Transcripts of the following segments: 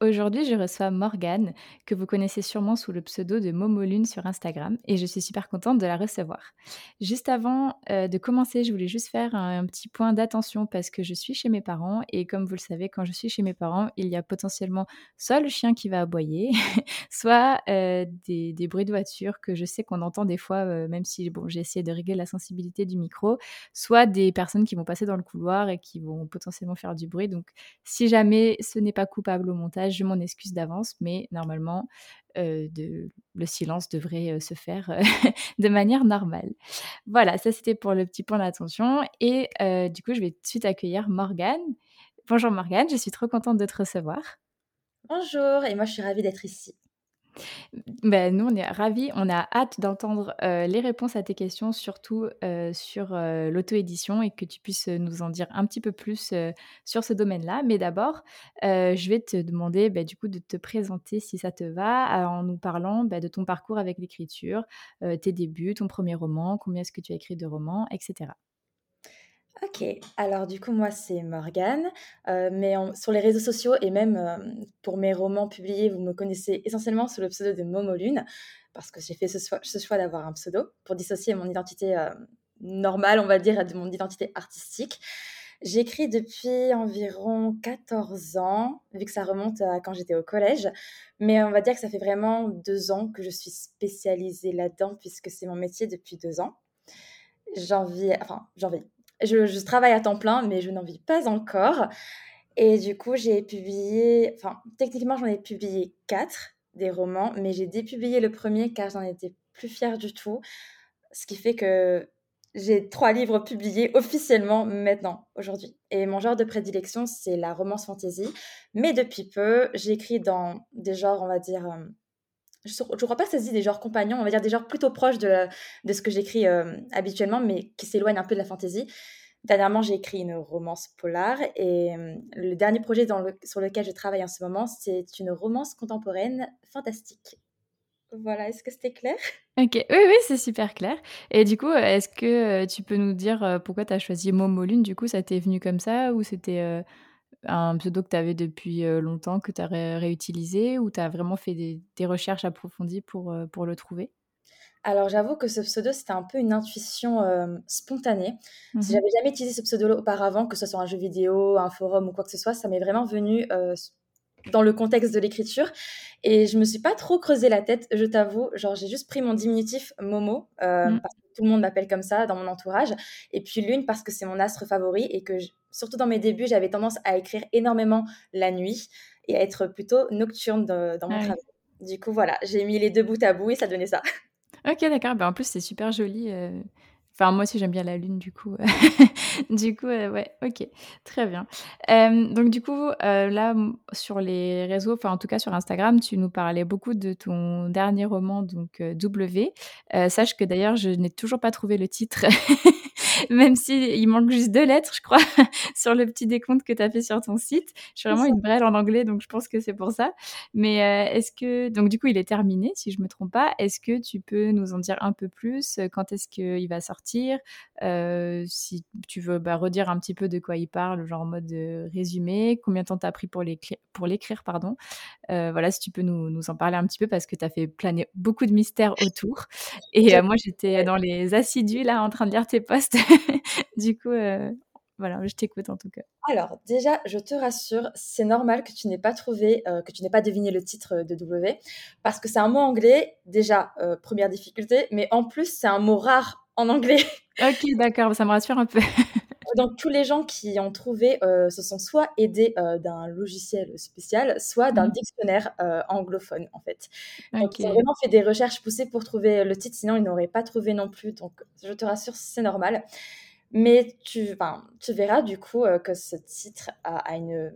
Aujourd'hui, je reçois Morgane, que vous connaissez sûrement sous le pseudo de Momolune sur Instagram, et je suis super contente de la recevoir. Juste avant euh, de commencer, je voulais juste faire un, petit point d'attention parce que je suis chez mes parents, et comme vous le savez, quand je suis chez mes parents, il y a potentiellement soit le chien qui va aboyer, soit euh, des, bruits de voiture que je sais qu'on entend des fois, euh, même si bon, j'ai essayé de régler la sensibilité du micro, soit des personnes qui vont passer dans le couloir et qui vont potentiellement faire du bruit. Donc, si jamais ce n'est pas coupable au montage, je m'en excuse d'avance, mais normalement, de, le silence devrait se faire de manière normale. Voilà, ça c'était pour le petit point d'attention. Et du coup, je vais tout de suite accueillir Morgane. Bonjour Morgane, je suis trop contente de te recevoir. Bonjour, et moi je suis ravie d'être ici. Ben, nous, on est ravis. On a hâte d'entendre les réponses à tes questions, surtout sur l'auto-édition et que tu puisses nous en dire un petit peu plus sur ce domaine-là. Mais d'abord, je vais te demander bah, du coup de te présenter si ça te va en nous parlant bah, de ton parcours avec l'écriture, tes débuts, ton premier roman, combien est-ce que tu as écrit de romans, etc. OK. Alors du coup, moi, c'est Morgane, euh, mais sur les réseaux sociaux et même, euh, pour mes romans publiés, vous me connaissez essentiellement sous le pseudo de Momolune parce que j'ai fait ce choix d'avoir un pseudo pour dissocier mon identité, euh, normale, on va dire, de mon identité artistique. J'écris depuis environ 14 ans, vu que ça remonte à quand j'étais au collège, mais on va dire que ça fait vraiment deux ans que je suis spécialisée là-dedans puisque c'est mon métier depuis deux ans. J'envie enfin, j'envie je, travaille à temps plein, mais je n'en vis pas encore. Et du coup, j'ai publié, enfin, techniquement, j'en ai publié quatre des romans, mais j'ai dépublié le premier car j'en étais plus fière du tout. Ce qui fait que j'ai trois livres publiés officiellement maintenant, aujourd'hui. Et mon genre de prédilection, c'est la romance fantasy. Mais depuis peu, j'écris dans des genres, on va dire, euh, je ne crois pas que ça se dit des genres compagnons, on va dire des genres plutôt proches de, ce que j'écris euh, habituellement, mais qui s'éloignent un peu de la fantaisie. Dernièrement, j'ai écrit une romance polar et euh, le dernier projet sur lequel je travaille en ce moment, c'est une romance contemporaine fantastique. Voilà, est-ce que c'était clair? Ok, oui, oui, c'est super clair. Et du coup, est-ce que euh, tu peux nous dire pourquoi tu as choisi Momolune Du coup, ça t'est venu comme ça ou c'était un pseudo que tu avais depuis longtemps, que tu as réutilisé, ou tu as vraiment fait des, recherches approfondies pour, pour le trouver? Alors j'avoue que ce pseudo, c'était un peu une intuition spontanée. Si mmh j'avais jamais utilisé ce pseudo auparavant, que ce soit un jeu vidéo, un forum ou quoi que ce soit, ça m'est vraiment venu dans le contexte de l'écriture. Et je me suis pas trop creusé la tête, je t'avoue. Genre, j'ai juste pris mon diminutif Momo, mmh. parce que tout le monde m'appelle comme ça dans mon entourage. Et puis Lune, parce que c'est mon astre favori et que, surtout dans mes débuts, j'avais tendance à écrire énormément la nuit et à être plutôt nocturne dans mon travail. Du coup, voilà, j'ai mis les deux bouts à bout et ça donnait ça. Ok, d'accord. Ben, en plus, c'est super joli. Euh, Enfin, moi aussi, j'aime bien la lune, du coup. du coup, euh, ouais, ok, très bien. donc, du coup, euh, là, sur les réseaux, enfin, en tout cas sur Instagram, tu nous parlais beaucoup de ton dernier roman, donc W. sache que d'ailleurs, je n'ai toujours pas trouvé le titre même s'il il manque juste deux lettres, je crois, sur le petit décompte que tu as fait sur ton site. Je suis vraiment une brêle en anglais, donc je pense que c'est pour ça. Mais euh, est-ce que, donc du coup, il est terminé, si je me trompe pas. Est-ce que tu peux nous en dire un peu plus? Quand est-ce qu'il va sortir? Euh, Si tu veux bah, redire un petit peu de quoi il parle, genre en mode résumé, combien de temps t'as pris pour l'écrire, pardon? Euh, voilà, si tu peux nous, nous, en parler un petit peu parce que tu as fait planer beaucoup de mystères autour. Et moi, j'étais dans les assidus là en train de lire tes posts du coup, euh, voilà, je t'écoute en tout cas. Alors, déjà, je te rassure, c'est normal que tu n'aies pas trouvé, euh, que tu n'aies pas deviné le titre de W, parce que c'est un mot anglais, déjà, euh, première difficulté, mais en plus, c'est un mot rare en anglais. ok, d'accord, ça me rassure un peu. Donc, tous les gens qui ont trouvé se sont soit aidés d'un logiciel spécial, soit d'un mmh. dictionnaire anglophone, en fait. Donc, ils ont vraiment fait des recherches poussées pour trouver le titre, sinon ils n'auraient pas trouvé non plus. Donc, je te rassure, c'est normal. Mais tu, tu verras du coup que ce titre a, une,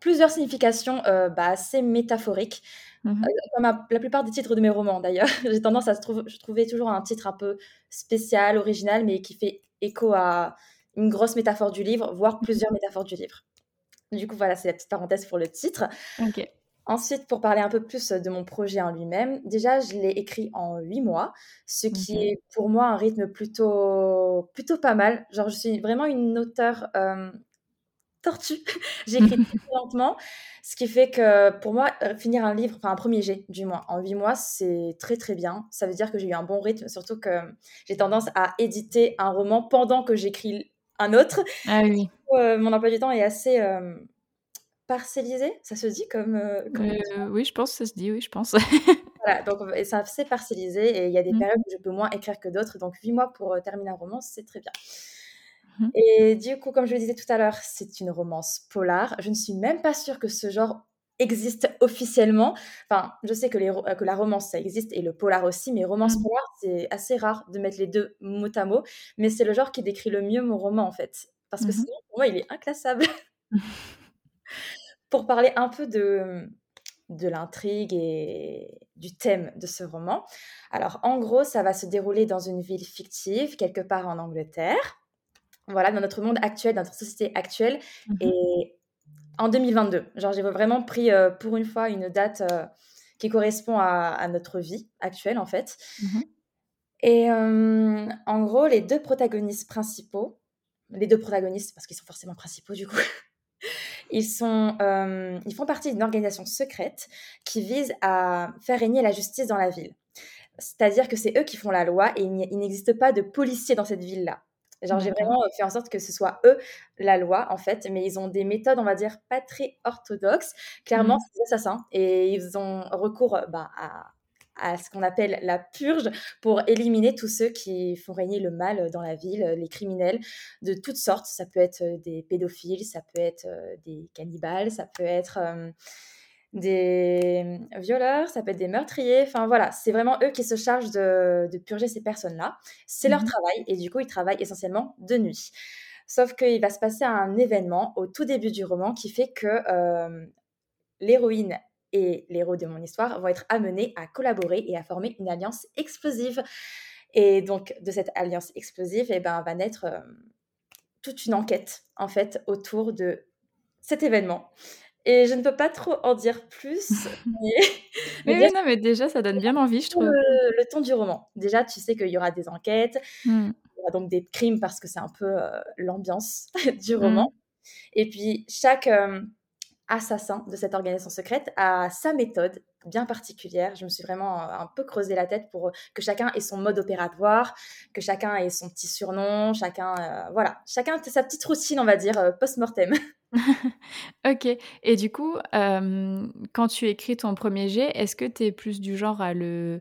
plusieurs significations bah, assez métaphoriques. Mmh comme la plupart des titres de mes romans d'ailleurs. J'ai tendance à je trouver toujours un titre un peu spécial, original, mais qui fait écho à une grosse métaphore du livre, voire mmh plusieurs métaphores du livre. Du coup, voilà, c'est la petite parenthèse pour le titre. Ensuite, pour parler un peu plus de mon projet en lui-même, déjà, je l'ai écrit en huit mois, ce qui est pour moi un rythme plutôt, plutôt pas mal. Genre, je suis vraiment une auteure tortue. J'écris très lentement, ce qui fait que pour moi, euh, finir un livre, enfin un premier jet du moins, en huit mois, c'est très très bien. Ça veut dire que j'ai eu un bon rythme, surtout que j'ai tendance à éditer un roman pendant que j'écris un autre. Ah oui. Euh, mon emploi du temps est assez euh, parcellisé, ça se dit comme. oui, je pense, ça se dit, oui, je pense. voilà, donc c'est assez parcellisé et il y a des mmh. périodes où je peux moins écrire que d'autres. Donc huit mois pour terminer un roman, c'est très bien. Mmh. Et du coup, comme je le disais tout à l'heure, c'est une romance polar. Je ne suis même pas sûre que ce genre existe officiellement. Enfin, je sais que, les, que la romance, ça existe, et le polar aussi, mais romance mmh. polar, c'est assez rare de mettre les deux mot à mot, mais c'est le genre qui décrit le mieux mon roman, en fait. Parce que mmh sinon, pour moi, il est inclassable. pour parler un peu de, de l'intrigue et du thème de ce roman. Alors, en gros, ça va se dérouler dans une ville fictive, quelque part en Angleterre voilà, dans notre monde actuel, dans notre société actuelle, mmh et en 2022. Genre, j'ai vraiment pris euh, pour une fois une date euh, qui correspond à, notre vie actuelle, en fait. Mmh et en gros, les deux protagonistes principaux, les deux protagonistes, parce qu'ils sont forcément principaux du coup, ils, sont, ils font partie d'une organisation secrète qui vise à faire régner la justice dans la ville. C'est-à-dire que c'est eux qui font la loi et il n'existe pas de policiers dans cette ville-là. Genre, j'ai vraiment fait en sorte que ce soit eux la loi, en fait, mais ils ont des méthodes, on va dire, pas très orthodoxes. Clairement, mmh. c'est des assassins et ils ont recours bah, à, à ce qu'on appelle la purge pour éliminer tous ceux qui font régner le mal dans la ville, les criminels de toutes sortes. Ça peut être des pédophiles, ça peut être des cannibales, ça peut être des violeurs, ça peut être des meurtriers. Enfin voilà, c'est vraiment eux qui se chargent de, purger ces personnes-là. C'est leur mmh travail et du coup, ils travaillent essentiellement de nuit. Sauf qu'il va se passer un événement au tout début du roman qui fait que l'héroïne et l'héros de mon histoire vont être amenés à collaborer et à former une alliance explosive. Et donc, de cette alliance explosive, eh ben, va naître toute une enquête, en fait, autour de cet événement. Et je ne peux pas trop en dire plus. Mais, mais, non, mais déjà, ça donne bien envie, je trouve. Le, ton du roman. Déjà, tu sais qu'il y aura des enquêtes, mmh. il y aura donc des crimes parce que c'est un peu euh, l'ambiance du roman. Mmh. Et puis, chaque euh, assassin de cette organisation secrète a sa méthode bien particulière. Je me suis vraiment euh, un peu creusé la tête pour que chacun ait son mode opératoire, que chacun ait son petit surnom, chacun, voilà, chacun a sa petite routine, on va dire, post-mortem. OK et du coup, quand tu écris ton premier jet, est-ce que tu es plus du genre à le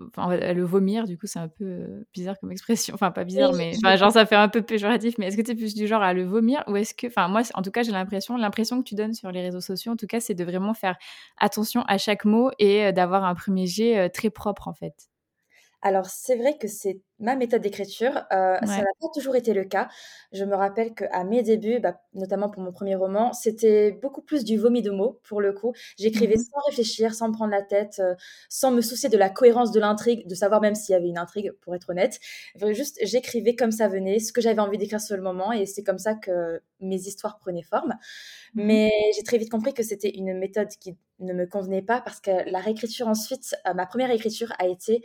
enfin, à le vomir? Du coup, c'est un peu, bizarre comme expression. Enfin, pas bizarre, mais genre, ça fait un peu péjoratif, mais est-ce que tu es plus du genre à le vomir? Ou est-ce que enfin, moi, en tout cas, j'ai l'impression l'impression que tu donnes sur les réseaux sociaux, en tout cas, c'est de vraiment faire attention à chaque mot et d'avoir un premier jet, très propre, en fait. Alors, c'est vrai que c'est ma méthode d'écriture. Euh, ça n'a pas toujours été le cas. Je me rappelle qu'à mes débuts, bah, notamment pour mon premier roman, c'était beaucoup plus du vomi de mots, pour le coup. J'écrivais mmh sans réfléchir, sans me prendre la tête, euh, sans me soucier de la cohérence de l'intrigue, de savoir même s'il y avait une intrigue, pour être honnête. Juste, j'écrivais comme ça venait, ce que j'avais envie d'écrire sur le moment, et c'est comme ça que mes histoires prenaient forme. Mmh Mais j'ai très vite compris que c'était une méthode qui ne me convenait pas, parce que la réécriture ensuite, euh, ma première écriture a été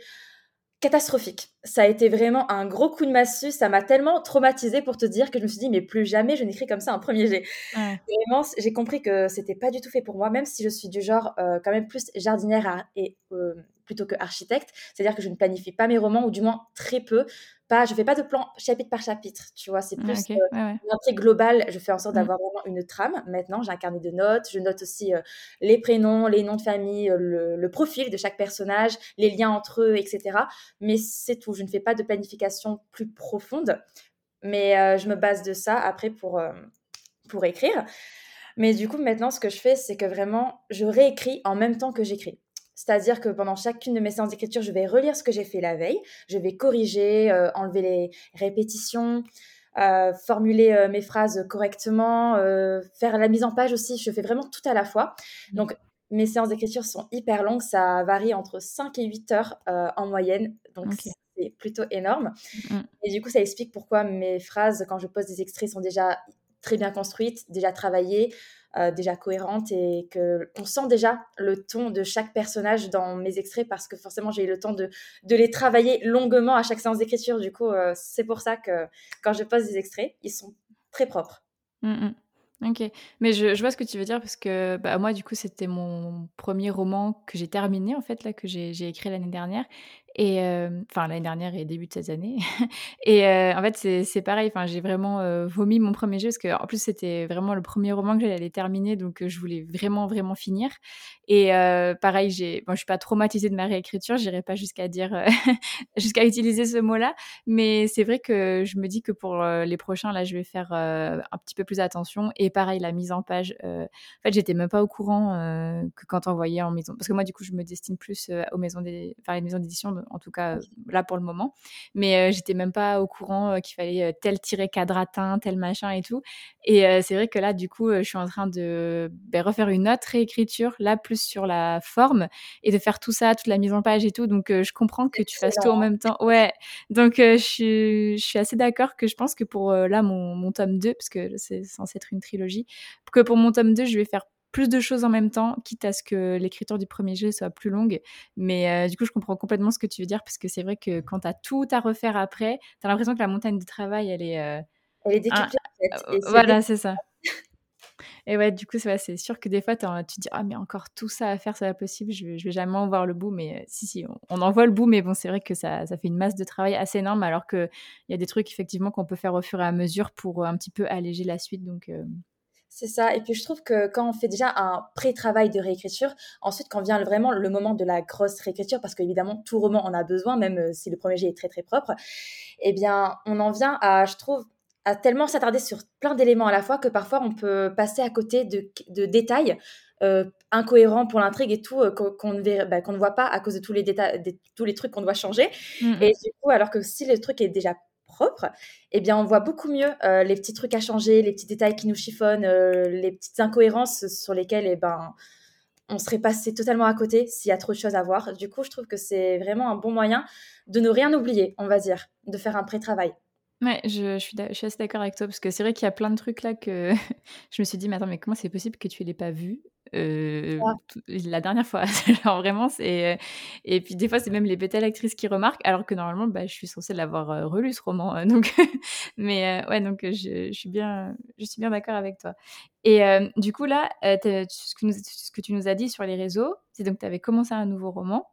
catastrophique. Ça a été vraiment un gros coup de massue. Ça m'a tellement traumatisée pour te dire que je me suis dit, mais plus jamais je n'écris comme ça un premier jet. Vraiment, j'ai compris que c'était pas du tout fait pour moi, même si je suis du genre euh, quand même plus jardinière et euh, plutôt que architecte. C'est-à-dire que je ne planifie pas mes romans, ou du moins très peu. Pas, je fais pas de plan chapitre par chapitre, tu vois. C'est plus okay. euh, une intrigue globale. Je fais en sorte mmh. d'avoir vraiment une trame. Maintenant, j'ai un carnet de notes. Je note aussi euh, les prénoms, les noms de famille, euh, le, le, profil de chaque personnage, les liens entre eux, etc. Mais c'est tout. Je ne fais pas de planification plus profonde. Mais je me base de ça après pour, pour écrire. Mais du coup, maintenant, ce que je fais, c'est que vraiment, je réécris en même temps que j'écris. C'est-à-dire que pendant chacune de mes séances d'écriture, je vais relire ce que j'ai fait la veille, je vais corriger, euh, enlever les répétitions, formuler mes phrases correctement, faire la mise en page aussi. Je fais vraiment tout à la fois. Mmh. Donc, mes séances d'écriture sont hyper longues. Ça varie entre 5 et 8 heures en moyenne. Donc, c'est plutôt énorme. Mmh. Et du coup, ça explique pourquoi mes phrases, quand je pose des extraits, sont déjà très bien construites, déjà travaillées. Euh, déjà cohérente et que on sent déjà le ton de chaque personnage dans mes extraits parce que forcément j'ai eu le temps de, de les travailler longuement à chaque séance d'écriture. Du coup, euh, c'est pour ça que quand je pose des extraits, ils sont très propres. Mmh Ok, mais je, je, vois ce que tu veux dire parce que bah, moi, du coup, c'était mon premier roman que j'ai terminé, en fait, là, que j'ai écrit l'année dernière. Et enfin, l'année dernière et début de cette année. et en fait, c'est pareil. Enfin, j'ai vraiment vomi mon premier jeu parce que, en plus, c'était vraiment le premier roman que j'allais terminer. Donc, je voulais vraiment, vraiment finir. Et pareil, j'ai, bon, je suis pas traumatisée de ma réécriture. J'irai pas jusqu'à dire, jusqu'à utiliser ce mot-là. Mais c'est vrai que je me dis que pour les prochains, là, je vais faire un petit peu plus attention. Et pareil, la mise en page. en fait, j'étais même pas au courant que quand on voyait en maison. Parce que moi, du coup, je me destine plus aux maisons des, enfin, les maisons d'édition en tout cas là pour le moment. Mais j'étais même pas au courant qu'il fallait tel tirer quadratin, tel machin et tout. Et c'est vrai que là, du coup, je suis en train de ben, refaire une autre réécriture, là plus sur la forme et de faire tout ça, toute la mise en page et tout. Donc je comprends que tu fasses tout en même temps. Ouais. Donc je suis, je, suis, assez d'accord que je pense que pour là mon, mon tome 2, parce que c'est censé être une trilogie, que pour mon tome 2, je vais faire plus de choses en même temps, quitte à ce que l'écriture du premier jeu soit plus longue. Mais euh, du coup, je comprends complètement ce que tu veux dire, parce que c'est vrai que quand tu as tout à refaire après, tu as l'impression que la montagne de travail, elle est... Euh, elle est décuplée, en fait. Euh, voilà, c'est ça. Et ouais, du coup, c'est sûr que des fois, tu te dis, ah, mais encore tout ça à faire, c'est pas possible, je, je vais jamais en voir le bout. Mais si, si, on, en voit le bout, mais bon, c'est vrai que ça, ça, fait une masse de travail assez énorme, alors qu'il y a des trucs, effectivement, qu'on peut faire au fur et à mesure pour un petit peu alléger la suite. Donc, c'est ça. Et puis je trouve que quand on fait déjà un pré-travail de réécriture, ensuite quand vient vraiment le moment de la grosse réécriture, parce qu'évidemment tout roman en a besoin, même euh, si le premier jet est très très propre, eh bien on en vient à, je trouve, à tellement s'attarder sur plein d'éléments à la fois que parfois on peut passer à côté de, détails euh, incohérents pour l'intrigue et tout, euh, qu'on ne, bah, qu'on ne voit pas à cause de tous les, détails, tous les trucs qu'on doit changer. Mmh et du coup, alors que si le truc est déjà propre, eh bien, on voit beaucoup mieux euh, les petits trucs à changer, les petits détails qui nous chiffonnent, euh, les petites incohérences sur lesquelles, eh ben, on serait passé totalement à côté s'il y a trop de choses à voir. Du coup, je trouve que c'est vraiment un bon moyen de ne rien oublier, on va dire, de faire un pré-travail. Ouais, je, suis, assez d'accord avec toi parce que c'est vrai qu'il y a plein de trucs là que je me suis dit, mais attends, mais comment c'est possible que tu ne l'aies pas vu euh, la dernière fois Genre vraiment, c'est. Et puis des fois, c'est même les bêtes actrices qui remarquent, alors que normalement, bah, je suis censée l'avoir relu ce roman. donc, mais ouais, donc je, je, suis bien, je suis bien d'accord avec toi. Et du coup, là, ce que, nous, ce que tu nous as dit sur les réseaux, c'est donc tu avais commencé un nouveau roman.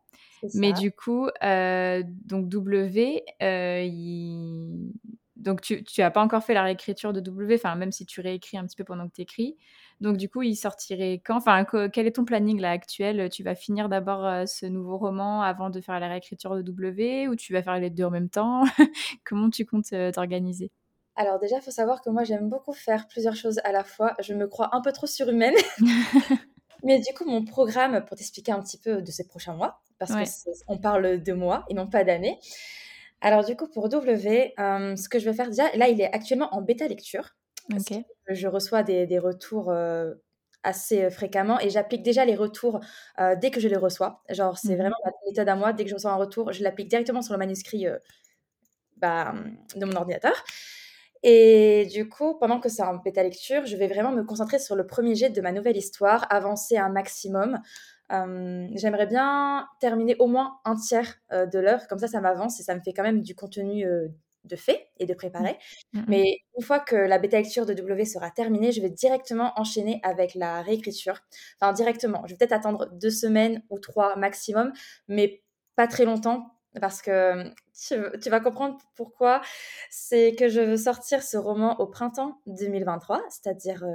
Mais du coup, euh, donc W, il... donc tu n'as pas encore fait la réécriture de W, enfin même si tu réécris un petit peu pendant que tu écris. Donc du coup, il sortirait quand? Enfin, quel est ton planning là actuel? Tu vas finir d'abord euh, ce nouveau roman avant de faire la réécriture de W ou tu vas faire les deux en même temps? Comment tu comptes t'organiser? Alors déjà, il faut savoir que moi, j'aime beaucoup faire plusieurs choses à la fois. Je me crois un peu trop surhumaine. Mais du coup, mon programme, pour t'expliquer un petit peu de ces prochains mois, parce qu'on parle de mois et non pas d'années. Alors du coup, pour W, euh, ce que je vais faire déjà, là, il est actuellement en bêta lecture. Je reçois des, retours euh, assez euh, fréquemment et j'applique déjà les retours dès que je les reçois. Genre, c'est mmh vraiment ma méthode à moi. Dès que je reçois un retour, je l'applique directement sur le manuscrit bah, de mon ordinateur. Et du coup, pendant que c'est en bêta lecture, je vais vraiment me concentrer sur le premier jet de ma nouvelle histoire, avancer un maximum. Euh, j'aimerais bien terminer au moins un tiers euh, de l'œuvre, comme ça, ça m'avance et ça me fait quand même du contenu euh, de fait et de préparer. Mmh. Mmh, mmh. Mais une fois que la bêta lecture de W sera terminée, je vais directement enchaîner avec la réécriture. Enfin, directement. Je vais peut-être attendre deux semaines ou trois maximum, mais pas très longtemps parce que tu, vas comprendre pourquoi. C'est que je veux sortir ce roman au printemps 2023, c'est-à-dire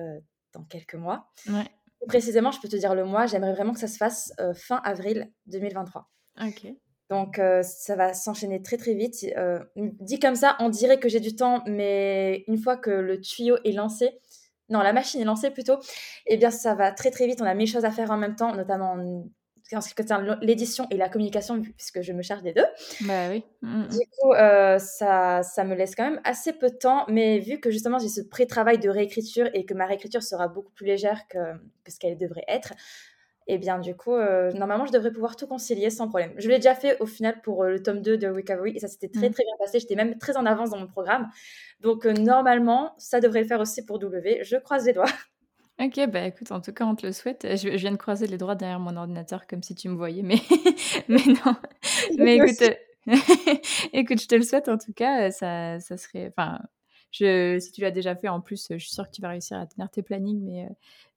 dans quelques mois. Ouais précisément, je peux te dire le mois, j'aimerais vraiment que ça se fasse euh, fin avril 2023. Ok. Donc, euh, ça va s'enchaîner très très vite. Euh, dit comme ça, on dirait que j'ai du temps, mais une fois que le tuyau est lancé, non, la machine est lancée plutôt, eh bien, ça va très très vite. On a mille choses à faire en même temps, notamment en ce qui concerne l'édition et la communication, puisque je me charge des deux. Bah oui. Mmh, mmh. Du coup, euh, ça, ça me laisse quand même assez peu de temps, mais vu que justement j'ai ce pré-travail de réécriture et que ma réécriture sera beaucoup plus légère que, que ce qu'elle devrait être, et bien du coup, euh, normalement, je devrais pouvoir tout concilier sans problème. Je l'ai déjà fait au final pour euh, le tome 2 de Recovery et ça s'était très mmh. très bien passé. J'étais même très en avance dans mon programme. Donc normalement, ça devrait le faire aussi pour W. Je croise les doigts. Ok, bah écoute, en tout cas, on te le souhaite. Je, viens de croiser les doigts derrière mon ordinateur comme si tu me voyais, mais, mais non. mais écoute, écoute, je te le souhaite en tout cas. Ça, ça serait. Enfin, je, si tu l'as déjà fait, en plus, je suis sûre que tu vas réussir à tenir tes plannings, mais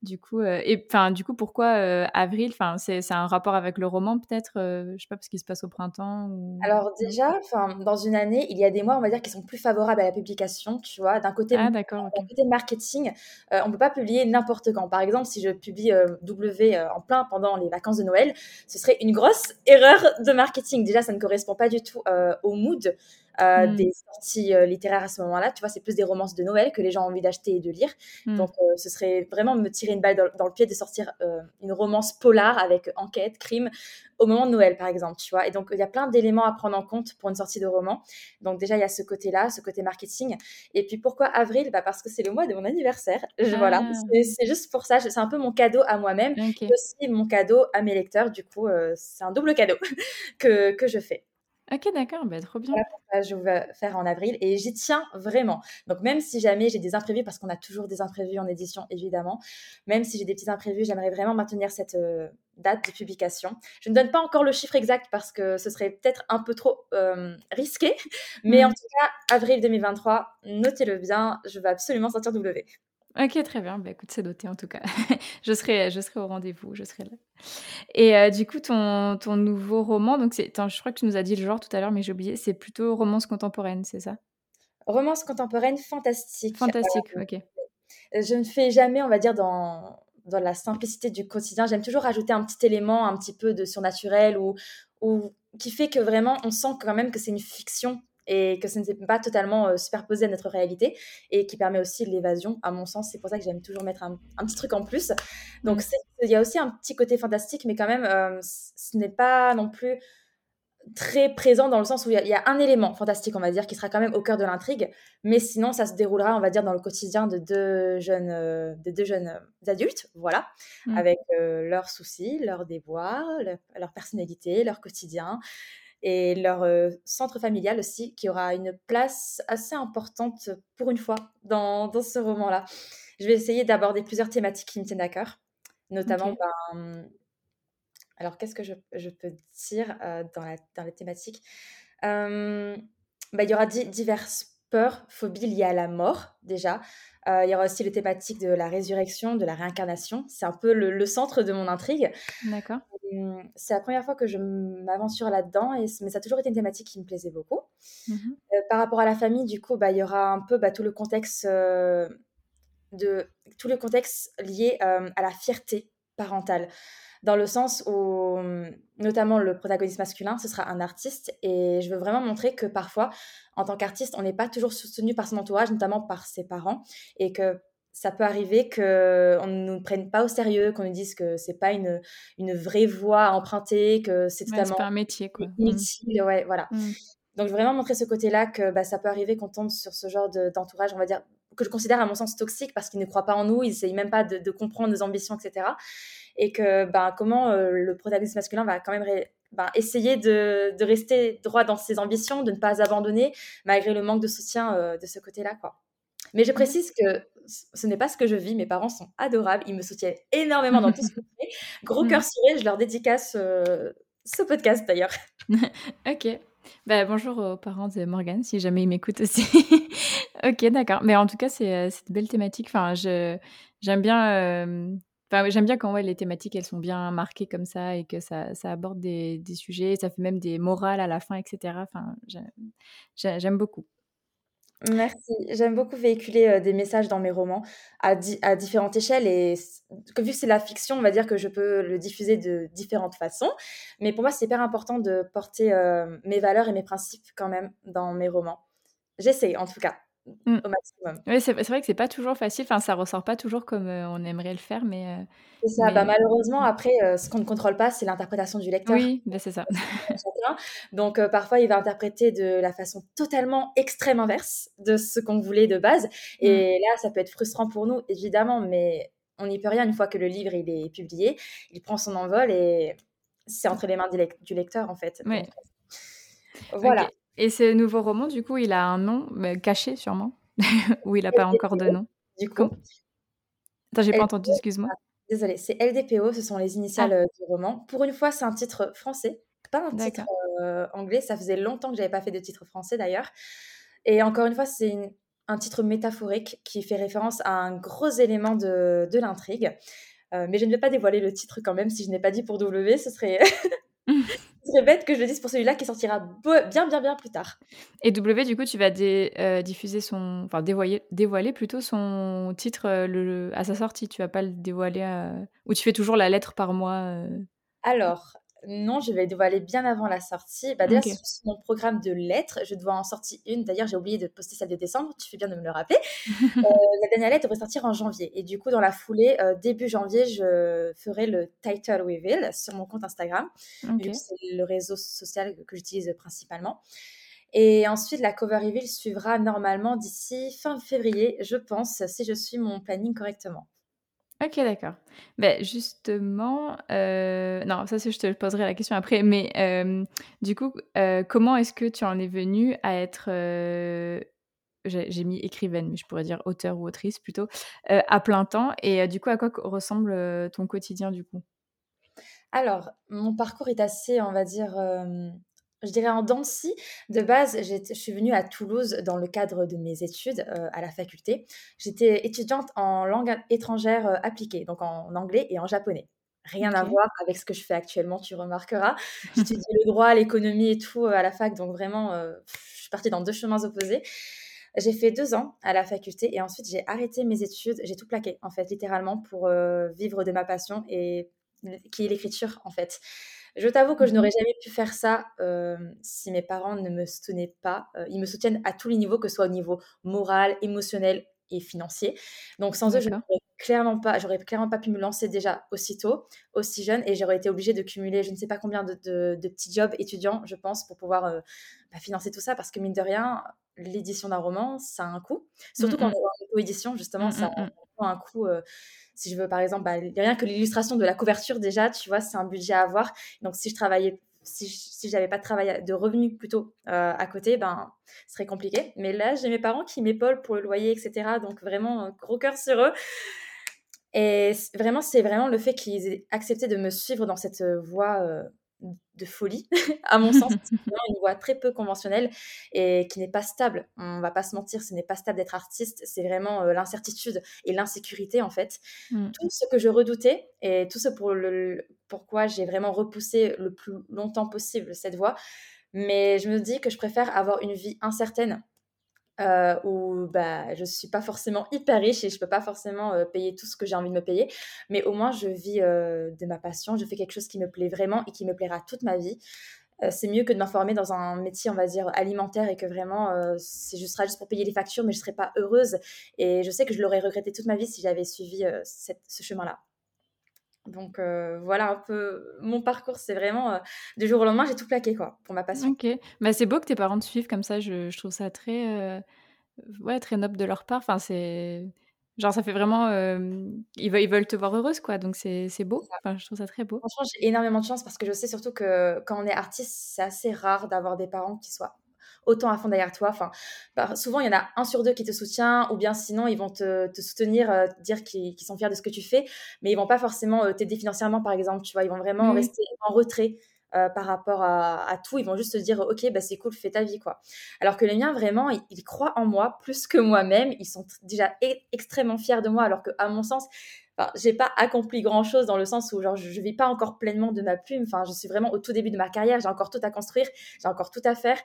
du coup, euh, et enfin, du coup, pourquoi euh, avril? Enfin, c'est, un rapport avec le roman, peut-être euh, Je sais pas, parce qu'il se passe au printemps. Alors déjà, enfin, dans une année, il y a des mois, on va dire, qui sont plus favorables à la publication. Tu vois, d'un côté, ah, d'accord, d'un côté marketing, on peut pas publier n'importe quand. Par exemple, si je publie W en plein pendant les vacances de Noël, ce serait une grosse erreur de marketing. Déjà, ça ne correspond pas du tout au mood. Mmh. des sorties littéraires à ce moment-là. Tu vois, c'est plus des romances de Noël que les gens ont envie d'acheter et de lire. Mmh. Donc, ce serait vraiment me tirer une balle dans, le pied de sortir euh, une romance polar avec enquête, crime, au moment de Noël, par exemple, tu vois. Et donc, il y a plein d'éléments à prendre en compte pour une sortie de roman. Donc, déjà, il y a ce côté-là, ce côté marketing. Et puis, pourquoi avril? Bah, Parce que c'est le mois de mon anniversaire. Voilà, ah. c'est juste pour ça. C'est un peu mon cadeau à moi-même. et aussi mon cadeau à mes lecteurs. Du coup, euh, c'est un double cadeau que, que je fais. Ok, d'accord, bah, trop bien. je vais faire en avril et j'y tiens vraiment. Donc, même si jamais j'ai des imprévus, parce qu'on a toujours des imprévus en édition, évidemment, même si j'ai des petits imprévus, j'aimerais vraiment maintenir cette euh, date de publication. Je ne donne pas encore le chiffre exact parce que ce serait peut-être un peu trop euh, risqué, mais en mmh. tout cas, avril 2023, notez-le bien, je vais absolument sortir W. Ok, très bien. Bah, écoute, c'est doté en tout cas. je, serai, je serai au rendez-vous, je serai là. Et euh, du coup, ton, ton nouveau roman, donc c'est, je crois que tu nous as dit le genre tout à l'heure, mais j'ai oublié, c'est plutôt romance contemporaine, c'est ça? Romance contemporaine fantastique. Fantastique, ok. Je ne fais jamais, on va dire, dans, dans la simplicité du quotidien. J'aime toujours ajouter un petit élément, un petit peu de surnaturel ou, ou qui fait que vraiment on sent quand même que c'est une fiction et que ce n'est pas totalement euh, superposé à notre réalité et qui permet aussi l'évasion, à mon sens. C'est pour ça que j'aime toujours mettre un, petit truc en plus. Donc, mmh. il y a aussi un petit côté fantastique, mais quand même, euh, ce n'est pas non plus très présent dans le sens où il y, a, un élément fantastique, on va dire, qui sera quand même au cœur de l'intrigue, mais sinon, ça se déroulera, on va dire, dans le quotidien de deux jeunes, euh, de deux jeunes adultes, voilà, mmh. avec leurs soucis, leurs déboires, leur personnalité, leur quotidien et leur euh, centre familial aussi, qui aura une place assez importante pour une fois dans, dans ce roman-là. Je vais essayer d'aborder plusieurs thématiques qui me tiennent à cœur, notamment, ben, alors qu'est-ce que je, je, peux dire euh, dans, la, dans les thématiques? Euh, ben, Il y aura diverses peurs, phobies liées à la mort déjà. il y aura aussi les thématiques de la résurrection, de la réincarnation. C'est un peu le, le centre de mon intrigue. D'accord. Mmh, c'est la première fois que je m'aventure là-dedans, et, mais ça a toujours été une thématique qui me plaisait beaucoup. Mmh euh, par rapport à la famille, du coup, bah, il y aura un peu bah, tout le contexte euh, de tout le contexte lié euh, à la fierté parentale, dans le sens où, notamment le protagoniste masculin, ce sera un artiste, et je veux vraiment montrer que parfois, en tant qu'artiste, on n'est pas toujours soutenu par son entourage, notamment par ses parents, et que ça peut arriver qu'on ne nous prenne pas au sérieux, qu'on nous dise que c'est pas une, une vraie voie à emprunter, que c'est totalement. pas un métier, quoi. Mmh. Inutile, ouais, voilà. Mmh. Donc, vraiment montrer ce côté-là que bah, ça peut arriver qu'on tombe sur ce genre d'entourage, on va dire, que je considère à mon sens toxique parce qu'ils ne croient pas en nous, ils n'essayent même pas de, comprendre nos ambitions, etc. Et que bah, comment euh, le protagoniste masculin va quand même bah, essayer de, de, rester droit dans ses ambitions, de ne pas abandonner malgré le manque de soutien euh, de ce côté-là, quoi. Mais je mmh. précise que ce n'est pas ce que je vis. Mes parents sont adorables. Ils me soutiennent énormément dans tout ce que je fais. Gros mmh. cœur serré, je leur dédicace euh, ce podcast d'ailleurs. ok. Bah, bonjour aux parents de Morgane, si jamais ils m'écoutent aussi. ok, d'accord. Mais en tout cas, c'est une belle thématique. Enfin, j'aime bien. Euh, enfin, j'aime bien quand les thématiques elles sont bien marquées comme ça et que ça, aborde des, sujets, ça fait même des morales à la fin, etc. Enfin, j'aime beaucoup. Merci. J'aime beaucoup véhiculer des messages dans mes romans à, différentes échelles et vu que c'est la fiction, on va dire que je peux le diffuser de différentes façons. Mais pour moi, c'est hyper important de porter mes valeurs et mes principes quand même dans mes romans. J'essaie en tout cas. Mmh. au maximum. Oui, c'est vrai que c'est pas toujours facile, enfin, ça ressort pas toujours comme, on aimerait le faire, mais c'est ça, bah, malheureusement mmh. après, ce qu'on ne contrôle pas, c'est l'interprétation du lecteur. Oui, bah, c'est ça. Donc parfois, il va interpréter de la façon totalement extrême inverse de ce qu'on voulait de base Mmh. et là, ça peut être frustrant pour nous évidemment, mais on n'y peut rien une fois que le livre, il est publié. Il prend son envol et c'est entre les mains du lecteur, en fait, Ouais. voilà. Et ce nouveau roman, du coup, il a un nom, caché sûrement? Ou il a pas encore de nom? Du coup. Attends, j'ai pas entendu, excuse-moi. Désolée, c'est LDPO, ce sont les Ah. initiales, du roman. Pour une fois, c'est un titre français, pas un titre, D'accord. anglais. Ça faisait longtemps que j'avais pas fait de titre français d'ailleurs et encore une fois, c'est un titre métaphorique qui fait référence à un gros élément de de l'intrigue, heu, mais je ne vais pas dévoiler le titre quand même si je n'ai pas dit pour W, ce serait serait bête que je le dise pour celui-là qui sortira bien, bien, bien plus tard. Et W, du coup, tu vas dé diffuser son enfin dévoyer dévoiler plutôt son titre, le à sa sortie, tu vas pas le dévoiler à ou tu fais toujours la lettre par mois? Alors non, je vais dévoiler bien avant la sortie. Bah, déjà OK. sur mon programme de lettres, je dois en sortir une. D'ailleurs, j'ai oublié de poster celle de décembre, tu fais bien de me le rappeler. Heu, la dernière lettre devrait sortir en janvier et du coup, dans la foulée, heu, début janvier, je ferai le title reveal sur mon compte Instagram, c'est le réseau social que j'utilise principalement et ensuite la cover reveal suivra normalement d'ici fin février, je pense, si je suis mon planning correctement. OK, d'accord. Beh, justement, heu, non, ça, c'est je te poserai la question après, mais hem, du coup, heu, comment est-ce que tu en es venue à être, j'ai mis écrivaine, mais je pourrais dire auteure ou autrice plutôt, à plein temps et du coup, à quoi ressemble ton quotidien, du coup? Alors, mon parcours est assez, on va dire, je dirais en dents de base, je suis venue à Toulouse dans le cadre de mes études, heu, à la faculté. J'étais étudiante en langues étrangères appliquées, donc en anglais et en japonais. Rien à voir avec ce que je fais actuellement, tu remarqueras. J'étudie le droit, l'économie et tout, à la fac, donc vraiment, heu, je suis partie dans 2 chemins opposés. J'ai fait 2 ans à la faculté et ensuite j'ai arrêté mes études, j'ai tout plaqué, en fait, littéralement pour, vivre de ma passion et qui est l'écriture, en fait. Je t'avoue que je n'aurais jamais pu faire ça, hem, si mes parents ne me soutenaient pas. Heu, ils me soutiennent à tous les niveaux, que ce soit au niveau moral, émotionnel et financier. Donc sans eux, je n'aurais clairement pas j'aurais clairement pas pu me lancer déjà aussitôt, aussi jeune et j'aurais été obligée de cumuler je ne sais pas combien de de de petits jobs étudiants, je pense, pour pouvoir, heu, bah, financer tout ça parce que mine de rien, l'édition d'un roman, ça a un coût. Surtout quand on est en auto-édition, justement, Mmh ça mh, mmh. a un coût, heu, si je veux, par exemple, bah, rien que l'illustration de la couverture déjà, tu vois, c'est un budget à avoir. Donc si je travaillais si si j'avais pas de travail de revenus plutôt, heu, à côté, ben, ce serait compliqué. Mais là, j'ai mes parents qui m'épaulent pour le loyer et cetera, donc vraiment, gros cœur sur eux et vraiment, c'est vraiment le fait qu'ils aient accepté de me suivre dans cette voie, heu, de folie, à mon sens. Une voie très peu conventionnelle et qui n'est pas stable. On va pas se mentir, ce n'est pas stable d'être artiste, c'est vraiment, heu, l'incertitude et l'insécurité, en fait. Mmh. Tout ce que je redoutais et tout ce pour le pourquoi j'ai vraiment repoussé le plus longtemps possible cette voie, mais je me dis que je préfère avoir une vie incertaine, heu, où, bah, je suis pas forcément hyper riche et je peux pas forcément, heu, payer tout ce que j'ai envie de me payer, mais au moins je vis, heu, de ma passion. Je fais quelque chose qui me plaît vraiment et qui me plaira toute ma vie. Heu, c'est mieux que de m'informer dans un métier, on va dire, alimentaire et que vraiment, c'est ce sera juste pour payer les factures, mais je serai pas heureuse et je sais que je l'aurais regretté toute ma vie si j'avais suivi, ce chemin-là. Donc heu, voilà un peu mon parcours, c'est vraiment, heu, du jour au lendemain, j'ai tout plaqué, quoi, pour ma passion. OK. Bah, c'est beau que tes parents te suivent comme ça, je je trouve ça très, heu, ouais, très noble de leur part. Enfin, c'est genre, ça fait vraiment, ils veulent ils veulent te voir heureuse, quoi, donc c'est beau. Enfin, je trouve ça très beau. Franchement, j'ai énormément de chance parce que je sais surtout que quand on est artiste, c'est assez rare d'avoir des parents qui soient autant à fond derrière toi. Enfin, bah, souvent, il y en a 1 sur 2 qui te soutient ou bien sinon ils vont te te soutenir, te dire qu'ils sont fiers de ce que tu fais, mais ils vont pas forcément, heu, t'aider financièrement, par exemple, tu vois? Ils vont vraiment Oui. rester en retrait, heu, par rapport à à tout. Ils vont juste te dire: «OK, bah, c'est cool, fais ta vie, quoi». Alors que les miens, vraiment, ils ils croient en moi plus que moi-même. Ils sont déjà e extrêmement fiers de moi alors qu'à mon sens, enfin, j'ai pas accompli grand chose dans le sens où genre je je vis pas encore pleinement de ma plume. Enfin, je suis vraiment au tout début de ma carrière, j'ai encore tout à construire, j'ai encore tout à faire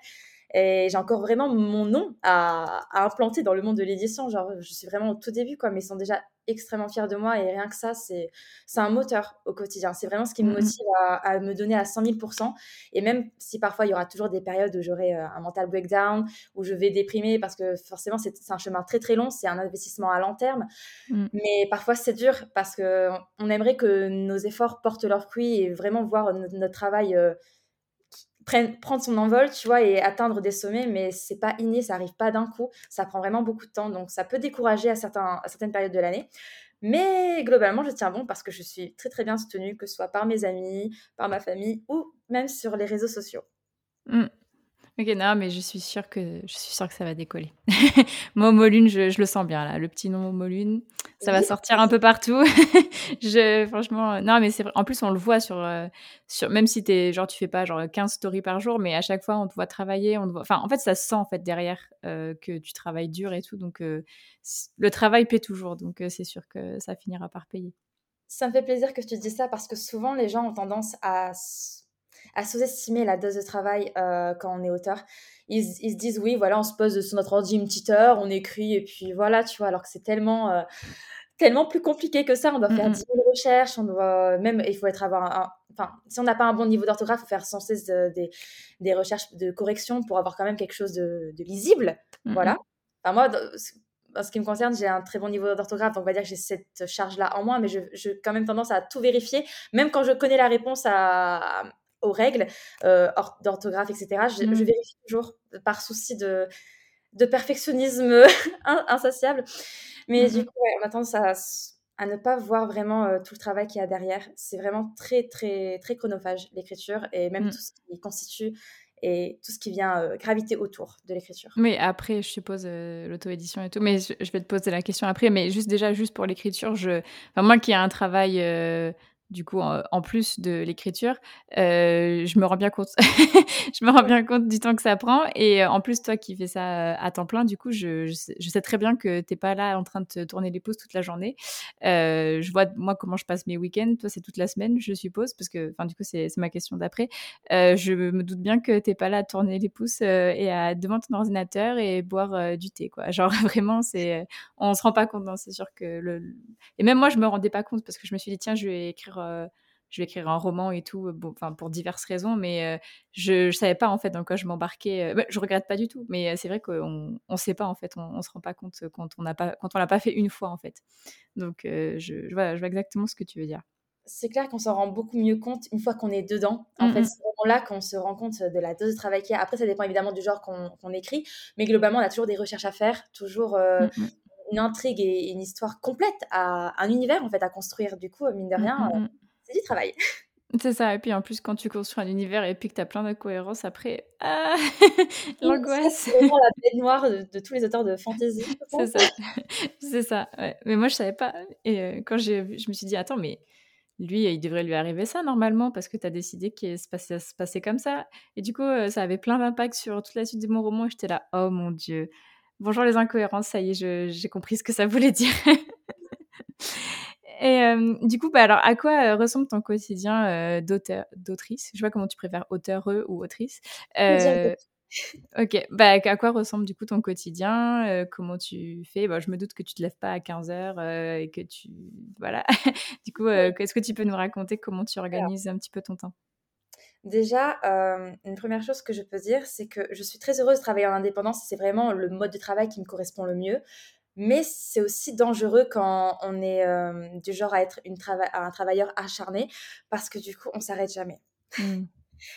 Et j'ai encore vraiment mon nom à, à implanter dans le monde de l'édition. Genre, je suis vraiment au tout début, quoi, mais ils sont déjà extrêmement fiers de moi et rien que ça, c'est un moteur au quotidien. C'est vraiment ce qui me mmh motive à, me donner à 100 000% Et même si parfois il y aura toujours des périodes où j'aurai euh, un mental breakdown, où je vais déprimer parce que forcément c'est un chemin très très long, c'est un investissement à long terme. Mmh. Mais parfois c'est dur parce qu'on aimerait que nos efforts portent leurs fruits et vraiment voir notre, travail. Euh, prendre son envol, tu vois, et atteindre des sommets, mais c'est pas inné, ça arrive pas d'un coup, ça prend vraiment beaucoup de temps, donc ça peut décourager à, certaines périodes de l'année. Mais globalement, je tiens bon parce que je suis très très bien soutenue, que ce soit par mes amis, par ma famille ou même sur les réseaux sociaux. Mmh. Ok, non, mais je suis sûre que je suis sûre que ça va décoller. Momolune, je, je le sens bien là, le petit nom Momolune, ça va sortir un peu partout. je, franchement, non, mais c'est. En plus, on le voit sur, euh, sur même si t'es genre tu fais pas genre 15 stories par jour, mais à chaque fois on te voit travailler, on te voit. Enfin, en fait, ça se sent en fait derrière euh, que tu travailles dur et tout, donc euh, le travail paie toujours, donc c'est sûr que ça finira par payer. Ça me fait plaisir que tu dis ça parce que souvent les gens ont tendance à à sous-estimer la dose de travail euh, quand on est auteur. Ils, se disent, oui, voilà, on se pose sur notre ordi une petite heure, on écrit, et puis voilà, tu vois, alors que c'est tellement, euh, tellement plus compliqué que ça. On doit faire 10 000 recherches, on doit, même, il faut être avoir un, enfin, si on n'a pas un bon niveau d'orthographe, il faut faire sans cesse des, des, recherches de correction pour avoir quand même quelque chose de, lisible. Voilà. Enfin, moi, en ce qui me concerne, j'ai un très bon niveau d'orthographe, donc on va dire que j'ai cette charge-là en moins, mais je, je quand même tendance à tout vérifier, même quand je connais la réponse à, aux règles euh, d'orthographe, etc. Je, mmh. vérifie toujours par souci de, de perfectionnisme insatiable. Mais mmh du coup, on a tendance à, à, ne pas voir vraiment euh, tout le travail qu'il y a derrière. C'est vraiment très, très, très chronophage, l'écriture, et même mmh. tout ce qui constitue et tout ce qui vient euh, graviter autour de l'écriture. Mais après, je suppose l'auto-édition et tout. Mais je, vais te poser la question après. Mais juste déjà, juste pour l'écriture, je... Enfin, moi qui ai un travail du coup, en, plus de l'écriture, euh, je me rends bien compte. je me rends bien compte du temps que ça prend. Et en plus, toi qui fais ça à temps plein, du coup, je, je, sais, très bien que tu n'es pas là en train de te tourner les pouces toute la journée. Euh, je vois, moi, comment je passe mes week-ends. Toi, c'est toute la semaine, je suppose, parce que, enfin, du coup, c'est ma question d'après. Euh, je me doute bien que tu n'es pas là à tourner les pouces et à devant ton ordinateur et boire du thé, quoi. Genre, vraiment, c'est, on se rend pas compte. C'est sûr que le... Et même moi, je me rendais pas compte parce que je me suis dit, tiens, je vais écrire euh, je vais écrire un roman et tout, bon, enfin pour diverses raisons, mais euh, je, ne savais pas en fait dans quoi je m'embarquais. Je regrette pas du tout, mais c'est vrai qu'on on sait pas en fait, on, ne se rend pas compte quand on n'a pas quand on l'a pas fait une fois en fait. Donc je, je, vois, je vois exactement ce que tu veux dire c'est clair qu'on s'en rend beaucoup mieux compte une fois qu'on est dedans. En fait, c'est vraiment là qu'on se rend compte de la dose de travail qu'il y a. Après, ça dépend évidemment du genre qu'on écrit, mais globalement, on a toujours des recherches à faire, toujours une intrigue et une histoire complète, à un univers en fait à construire. Du coup, mine de mmh, rien, mmh, mmh. c'est du travail. C'est ça, et puis en plus, quand tu construis un univers et puis que tu as plein d'incohérences, après, ah, l'angoisse. C'est vraiment la bête noire de, tous les auteurs de fantasy. c'est ça, c'est ça. Mais moi, je savais pas. Et euh, quand je me suis dit, attends, mais lui, il devrait lui arriver ça normalement parce que tu as décidé qu'il se passait, se passait comme ça. Et du coup, euh, ça avait plein d'impact sur toute la suite de mon roman. Et j'étais là, oh mon Dieu, Bonjour les incohérences, ça y est, j'ai compris ce que ça voulait dire. Et euh, du coup, bah, alors, à quoi euh, ressemble ton quotidien euh, d'auteur, d'autrice? Je sais pas comment tu préfères, auteur ou autrice. ok, bah, à quoi ressemble du coup ton quotidien? Comment tu fais? Bah, Je me doute que tu te lèves pas à 15h et que tu... Voilà. du coup, est-ce que tu peux nous raconter comment tu organises un petit peu ton temps? Déjà, euh, une première chose que je peux dire, c'est que je suis très heureuse de travailler en indépendance. C'est vraiment le mode de travail qui me correspond le mieux. Mais c'est aussi dangereux quand on est euh, du genre à être une un travailleur acharné parce que du coup, on s'arrête jamais. Mmh.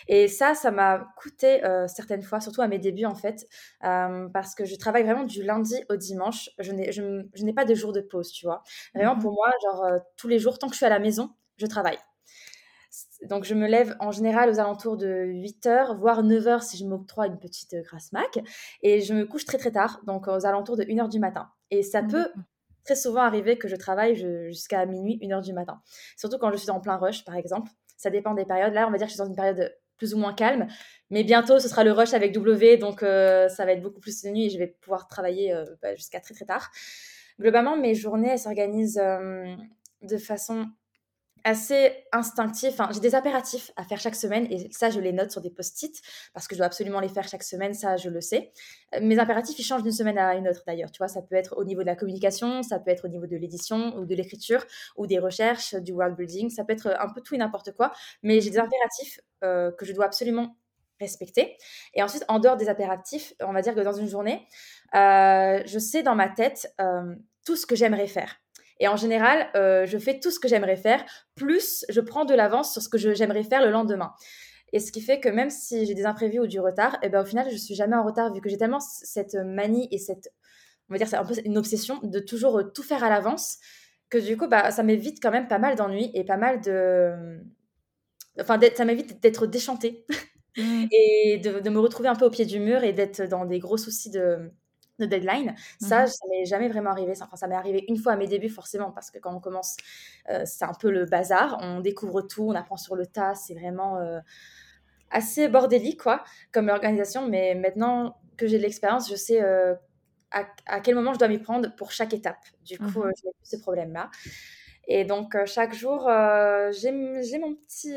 Et ça, ça m'a coûté euh, certaines fois, surtout à mes débuts en fait, parce que je travaille vraiment du lundi au dimanche. Je n'ai, je, n'ai pas de jour de pause, tu vois. Vraiment mmh pour moi, genre tous les jours, tant que je suis à la maison, je travaille. Donc, je me lève en général aux alentours de 8h, voire 9h si je m'octroie une petite euh, grasse mac. Et je me couche très très tard, donc aux alentours de 1h du matin. Et ça peut très souvent arriver que je travaille jusqu'à minuit, 1h du matin. Surtout quand je suis en plein rush, par exemple. Ça dépend des périodes. Là, on va dire que je suis dans une période plus ou moins calme. Mais bientôt, ce sera le rush avec W, donc euh, ça va être beaucoup plus de nuit et je vais pouvoir travailler euh, bah, jusqu'à très très tard. Globalement, mes journées, elles s'organisent de façon assez instinctif. J'ai des impératifs à faire chaque semaine et ça, je les note sur des post-it parce que je dois absolument les faire chaque semaine. Ça, je le sais. Euh, mes impératifs, ils changent d'une semaine à une autre d'ailleurs. Tu vois, ça peut être au niveau de la communication, ça peut être au niveau de l'édition ou de l'écriture ou des recherches, du world building. Ça peut être un peu tout et n'importe quoi. Mais j'ai des impératifs euh, que je dois absolument respecter. Et ensuite, en dehors des impératifs, on va dire que dans une journée, euh, je sais dans ma tête tout ce que j'aimerais faire. Et en général, euh, je fais tout ce que j'aimerais faire, plus je prends de l'avance sur ce que j'aimerais faire le lendemain. Et ce qui fait que même si j'ai des imprévus ou du retard, et eh ben, au final, je suis jamais en retard vu que j'ai tellement cette manie et cette, on va dire, c'est un peu une obsession de toujours euh, tout faire à l'avance que du coup, bah, ça m'évite quand même pas mal d'ennuis et pas mal de. Enfin, ça m'évite d'être déchantée mmh. et de, de, me retrouver un peu au pied du mur et d'être dans des gros soucis de, de deadline. Ça, mmh ça m'est jamais vraiment arrivé. Enfin, ça m'est arrivé une fois à mes débuts, forcément, parce que quand on commence, euh, c'est un peu le bazar. On découvre tout, on apprend sur le tas. C'est vraiment euh, assez bordélique, quoi, comme organisation. Mais maintenant que j'ai de l'expérience, je sais euh, à, quel moment je dois m'y prendre pour chaque étape. Du coup, mmh je n'ai plus ce problème-là. Et donc, chaque jour, j'ai mon, petit,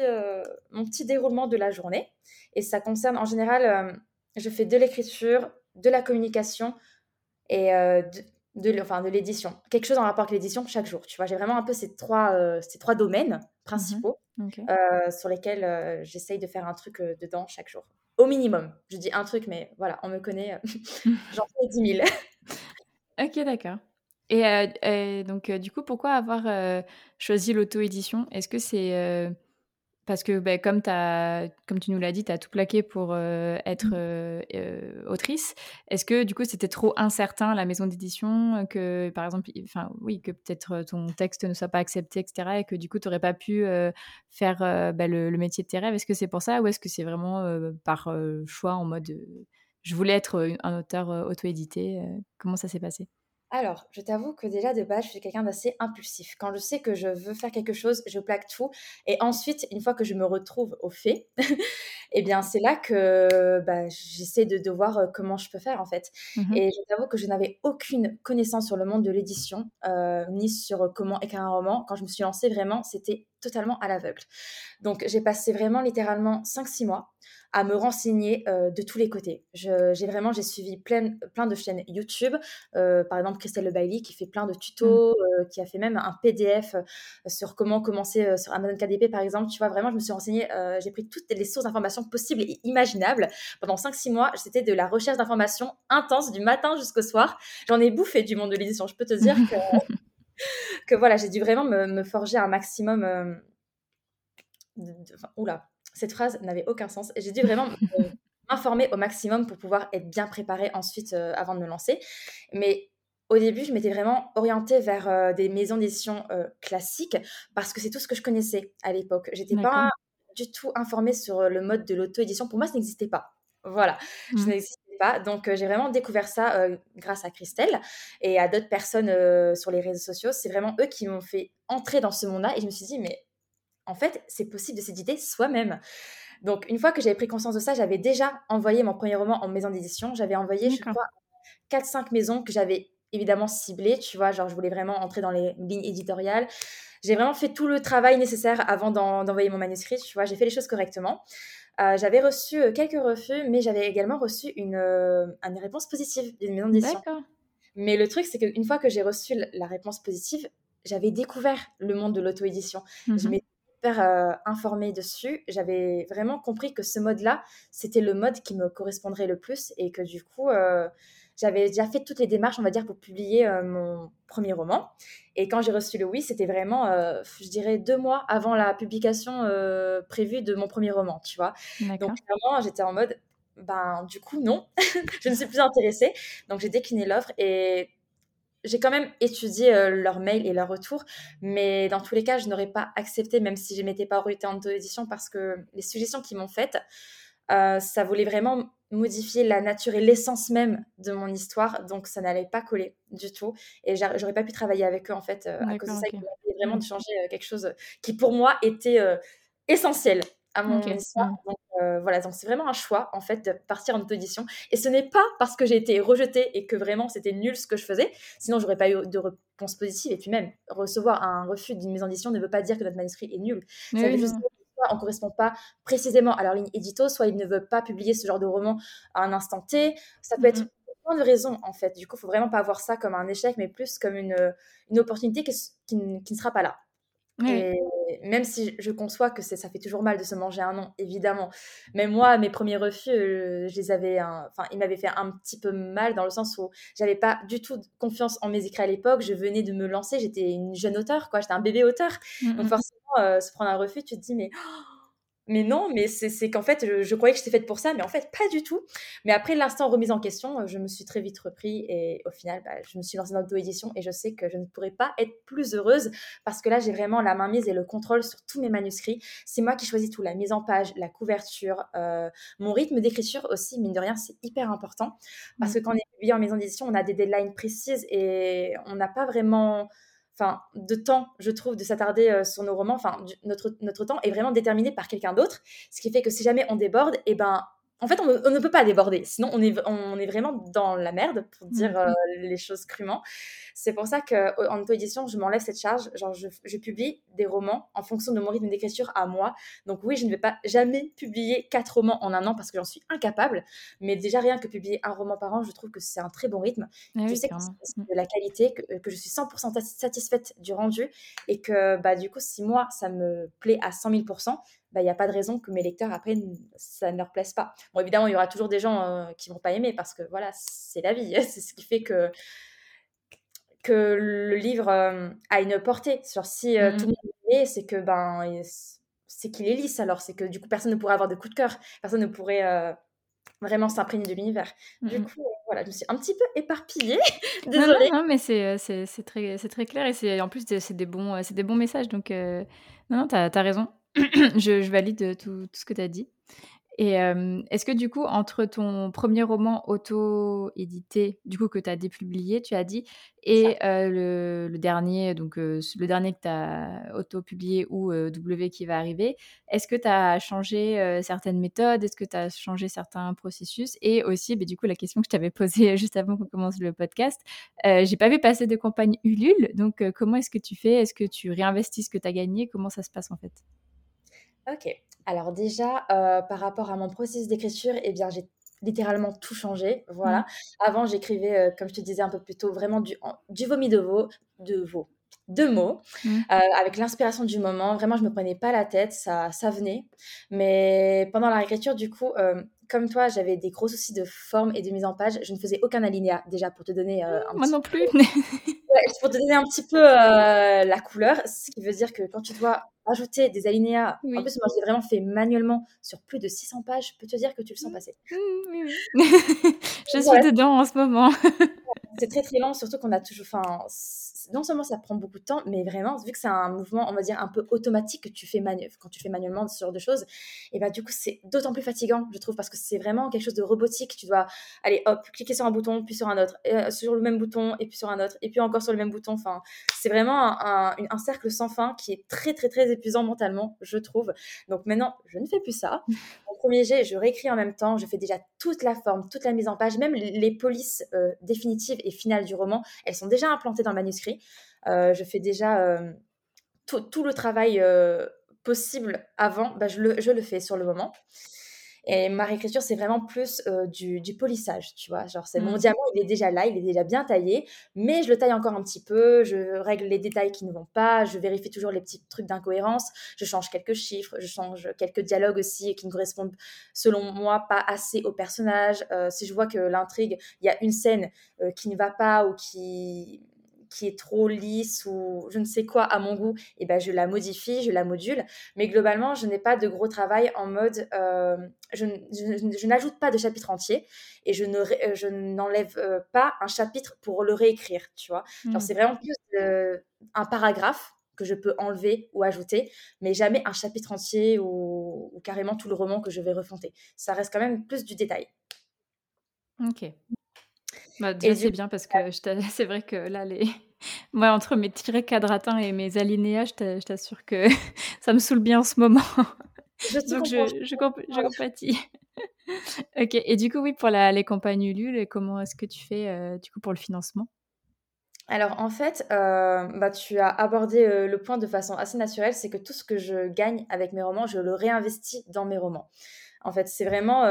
mon petit déroulement de la journée. Et ça concerne, en général, je fais de l'écriture, de la communication, et euh, de, enfin, de l'édition. Quelque chose en rapport avec l'édition chaque jour. Tu vois, j'ai vraiment un peu ces trois, euh, ces trois domaines principaux mmh euh, sur lesquels j'essaye de faire un truc dedans chaque jour. Au minimum. Je dis un truc, mais voilà, on me connaît, j'en fais 10 000. ok, d'accord. Et, donc, du coup, pourquoi avoir choisi l'auto-édition? Est-ce que c'est parce que bah, comme, as, comme tu nous l'as dit, tu as tout plaqué pour euh, être mmh. euh, euh, autrice. Est-ce que du coup c'était trop incertain la maison d'édition que par exemple, enfin oui, que peut-être ton texte ne soit pas accepté, etc. Et que du coup tu n'aurais pas pu faire bah, le, le, métier de tes rêves? Est-ce que c'est pour ça ou est-ce que c'est vraiment par choix en mode je voulais être un auteur auto-édité Comment ça s'est passé? Alors, je t'avoue que déjà de base, je suis quelqu'un d'assez impulsif. Quand je sais que je veux faire quelque chose, je plaque tout. Et ensuite, une fois que je me retrouve au fait, eh bien, c'est là que bah, j'essaie de, voir euh, comment je peux faire en fait. Mmh Et je t'avoue que je n'avais aucune connaissance sur le monde de l'édition, euh, ni sur comment écrire un roman. Quand je me suis lancée, vraiment, c'était totalement à l'aveugle. Donc, j'ai passé vraiment littéralement 5-6 mois à me renseigner euh, de tous les côtés. J'ai vraiment j'ai suivi plein, plein de chaînes YouTube, euh, par exemple Christelle Le Bailey qui fait plein de tutos, mmh. euh, qui a fait même un PDF sur comment commencer sur Amazon KDP par exemple. Tu vois, vraiment, je me suis renseignée, j'ai pris toutes les sources d'informations possibles et imaginables. Pendant 5-6 mois, c'était de la recherche d'informations intense du matin jusqu'au soir. J'en ai bouffé du monde de l'édition. Je peux te dire que, que voilà, j'ai dû vraiment me, me, forger un maximum. De, oula, cette phrase n'avait aucun sens. J'ai dû vraiment m'informer au maximum pour pouvoir être bien préparée ensuite euh, avant de me lancer. Mais au début, je m'étais vraiment orientée vers euh, des maisons d'édition euh, classiques parce que c'est tout ce que je connaissais à l'époque. J'étais pas du tout informée sur le mode de l'auto-édition. Pour moi, ça n'existait pas. Voilà, je mmh. n'existais pas. Donc, j'ai vraiment découvert ça grâce à Christelle et à d'autres personnes sur les réseaux sociaux. C'est vraiment eux qui m'ont fait entrer dans ce monde-là et je me suis dit, mais en fait, c'est possible de s'éditer soi-même. Donc, une fois que j'avais pris conscience de ça, j'avais déjà envoyé mon premier roman en maison d'édition. J'avais envoyé, je crois, 4-5 maisons que j'avais évidemment ciblées. Tu vois, genre, je voulais vraiment entrer dans les lignes éditoriales. J'ai vraiment fait tout le travail nécessaire avant d'envoyer mon manuscrit. Tu vois, j'ai fait les choses correctement. Euh, j'avais reçu euh, quelques refus, mais j'avais également reçu une, euh, une réponse positive d'une maison d'édition. Mais le truc, c'est qu'une fois que j'ai reçu la réponse positive, j'avais découvert le monde de l'auto-édition. Je mmh euh, informée dessus, j'avais vraiment compris que ce mode-là, c'était le mode qui me correspondrait le plus et que du coup, euh, j'avais déjà fait toutes les démarches, on va dire, pour publier euh, mon premier roman. Et quand j'ai reçu le oui, c'était vraiment, je dirais, deux mois avant la publication prévue de mon premier roman, tu vois. Donc, vraiment, j'étais en mode, ben, du coup, non, je ne suis plus intéressée. Donc, j'ai décliné l'offre et j'ai quand même étudié leur leurs mails et leurs retours, mais dans tous les cas, je n'aurais pas accepté, même si je m'étais pas orientée en auto-édition, parce que les suggestions qu'ils m'ont faites, euh, ça voulait vraiment modifier la nature et l'essence même de mon histoire, donc ça n'allait pas coller du tout. Et j'aurais pas pu travailler avec eux, en fait, euh, à cause de ça. Okay. Ils vraiment de changer euh, quelque chose qui, pour moi, était essentiel à mon histoire. Mmh. Donc, euh, voilà, donc c'est vraiment un choix en fait de partir en auto-édition. Et ce n'est pas parce que j'ai été rejetée et que vraiment c'était nul ce que je faisais, sinon j'aurais pas eu de réponse positive. Et puis même, recevoir un refus d'une maison d'édition ne veut pas dire que notre manuscrit est nul. ça veut juste dire soit on ne correspond pas précisément à leur ligne édito, soit ils ne veulent pas publier ce genre de roman à un instant T. Ça peut être plein de raisons en fait. Du coup, il faut vraiment pas voir ça comme un échec, mais plus comme une, une opportunité qui, qui, ne sera pas là. Et même si je conçois que ça fait toujours mal de se manger un nom, évidemment. Mais moi, mes premiers refus, euh, je les avais, enfin, ils m'avaient fait un petit peu mal dans le sens où j'avais pas du tout confiance en mes écrits à l'époque. Je venais de me lancer, j'étais une jeune auteure, quoi. J'étais un bébé auteur. Mmh Donc forcément, euh, se prendre un refus, tu te dis mais mais non, mais c'est qu'en fait, je, croyais que j'étais faite pour ça, mais en fait, pas du tout. Mais après l'instant remise en question, euh, je me suis très vite repris et au final, bah, je me suis lancée dans l'auto-édition et je sais que je ne pourrais pas être plus heureuse parce que là, j'ai vraiment la main mise et le contrôle sur tous mes manuscrits. C'est moi qui choisis tout, la mise en page, la couverture, euh, mon rythme d'écriture aussi, mine de rien, c'est hyper important parce mmh. que quand on est publié en maison d'édition, on a des deadlines précises et on n'a pas vraiment enfin, de temps, je trouve, de s'attarder euh, sur nos romans. Enfin, notre, notre temps est vraiment déterminé par quelqu'un d'autre, ce qui fait que si jamais on déborde, eh ben, en fait, on, ne peut pas déborder. Sinon, on est, on est vraiment dans la merde, pour dire mmh. euh, les choses crûment. C'est pour ça qu'en auto-édition, je m'enlève cette charge. Genre, je, publie des romans en fonction de mon rythme d'écriture à moi. Donc oui, je ne vais pas jamais publier quatre romans en un an parce que j'en suis incapable. Mais déjà, rien que publier un roman par an, je trouve que c'est un très bon rythme. Ah je sais que c'est de la qualité, que, que, je suis 100% satisfaite du rendu et que bah, du coup, si moi, ça me plaît à 100 000 il bah, n'y a pas de raison que mes lecteurs, après, ça ne leur plaise pas. Bon, évidemment, il y aura toujours des gens euh, qui vont pas aimer parce que voilà, c'est la vie. c'est ce qui fait que, que le livre euh, a une portée. Genre, si euh, tout le mmh. monde aime, c'est que ben, c'est qu'il est lisse alors. C'est que du coup, personne ne pourrait avoir de coup de cœur. Personne ne pourrait vraiment s'imprégner de l'univers. Du mmh. coup, voilà, je me suis un petit peu éparpillée. Désolée. Non, non, mais c'est, c'est, très, c'est très clair et c'est, en plus, c'est des, bons, c'est des bons messages. Donc, non, non, tu as, raison. je, valide tout, ce que tu as dit. Et est-ce que du coup, entre ton premier roman auto-édité, du coup que tu as dépublié, tu as dit, et le, dernier, donc le dernier que tu as auto-publié ou W qui va arriver, est-ce que tu as changé certaines méthodes? Est-ce que tu as changé certains processus? Et aussi, bah, du coup, la question que je t'avais posée juste avant qu'on commence le podcast, j'ai pas vu passer de campagne Ulule, donc comment est-ce que tu fais? Est-ce que tu réinvestis ce que tu as gagné? Comment ça se passe en fait? Ok. Alors déjà, euh, par rapport à mon processus d'écriture, eh bien, j'ai littéralement tout changé. Voilà. Mmh. Avant, j'écrivais, euh, comme je te disais un peu plus tôt, vraiment du, du vomi de veau, de veau, de mots, mmh. euh, avec l'inspiration du moment. Vraiment, je me prenais pas la tête, ça, ça venait. Mais pendant la réécriture, du coup, comme toi, j'avais des gros soucis de forme et de mise en page. Je ne faisais aucun alinéa, déjà, pour te donner un Moi non plus. pour te donner un petit peu la couleur, ce qui veut dire que quand tu dois ajouter des alinéas. En plus, moi, j'ai vraiment fait manuellement sur plus de 600 pages. Je peux te dire que tu le sens mmh. passer. Mmh, oui, oui. je suis dedans en ce moment. c'est très, très lent, surtout qu'on a toujours. Enfin, non seulement ça prend beaucoup de temps, mais vraiment, vu que c'est un mouvement, on va dire, un peu automatique que tu fais quand tu fais manuellement ce genre de choses, et bah du coup, c'est d'autant plus fatigant, je trouve, parce que c'est vraiment quelque chose de robotique. Tu dois aller, hop, cliquer sur un bouton, puis sur un autre, euh, sur le même bouton, et puis sur un autre, et puis encore sur le même bouton. Enfin, c'est vraiment un, un, cercle sans fin qui est très, très, très épuisant mentalement, je trouve. Donc maintenant, je ne fais plus ça. Au premier jet, je réécris en même temps, je fais déjà toute la forme, toute la mise en page, même les polices euh, définitives et finales du roman, elles sont déjà implantées dans le manuscrit. Euh, je fais déjà euh, tout, le travail euh, possible avant, bah, je, le, je, le, fais sur le moment. Et ma réécriture, c'est vraiment plus du, du, polissage, tu vois. Genre, c'est mon mmh. diamant, il est déjà là, il est déjà bien taillé, mais je le taille encore un petit peu, je règle les détails qui ne vont pas, je vérifie toujours les petits trucs d'incohérence, je change quelques chiffres, je change quelques dialogues aussi qui ne correspondent, selon moi, pas assez au personnage. si je vois que l'intrigue, il y a une scène qui ne va pas ou qui qui est trop lisse ou je ne sais quoi à mon goût, et eh ben je la modifie, je la module. Mais globalement, je n'ai pas de gros travail en mode euh, je, je, n'ajoute pas de chapitre entier et je ne euh, je n'enlève euh, pas un chapitre pour le réécrire, tu vois. Mmh. c'est vraiment plus un paragraphe que je peux enlever ou ajouter, mais jamais un chapitre entier ou, ou carrément tout le roman que je vais refonter. Ça reste quand même plus du détail. Ok. Bah, déjà, c'est bien parce que c'est vrai que là, les... Moi, entre mes tirés quadratins et mes alinéas, je t'assure que ça me saoule bien en ce moment. je Donc je, je, compatis. ok, et du coup, oui, pour la, les campagnes Ulule, comment est-ce que tu fais euh, du coup pour le financement? Alors en fait, euh, bah, tu as abordé euh, le point de façon assez naturelle, c'est que tout ce que je gagne avec mes romans, je le réinvestis dans mes romans. En fait, c'est vraiment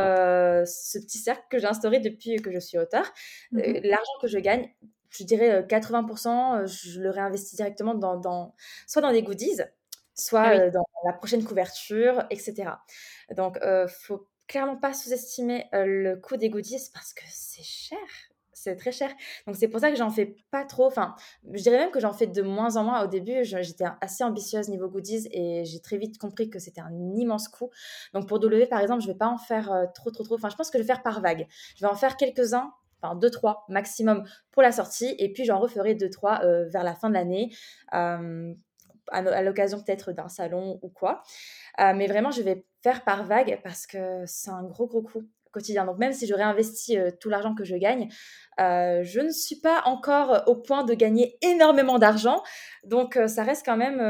ce petit cercle que j'ai instauré depuis que je suis auteur. Mmh l'argent que je gagne, je dirais 80%, je le réinvestis directement dans, soit dans des goodies, soit ah dans la prochaine couverture, etc. Donc, ne faut clairement pas sous-estimer le coût des goodies parce que c'est cher. C'est très cher. Donc, c'est pour ça que j'en fais pas trop. Enfin, je dirais même que j'en fais de moins en moins. Au début, j'étais assez ambitieuse niveau goodies et j'ai très vite compris que c'était un immense coût. Donc, pour W, par exemple, je vais pas en faire trop, trop, trop. Enfin, je pense que je vais faire par vague. Je vais en faire quelques-uns enfin deux, trois maximum pour la sortie, et puis j'en referai deux, trois euh, vers la fin de l'année, euh, à, l'occasion peut-être d'un salon ou quoi. Euh, mais vraiment, je vais faire par vague parce que c'est un gros, gros coup Donc même si je réinvestis tout l'argent que je gagne, je ne suis pas encore au point de gagner énormément d'argent. Donc ça reste quand même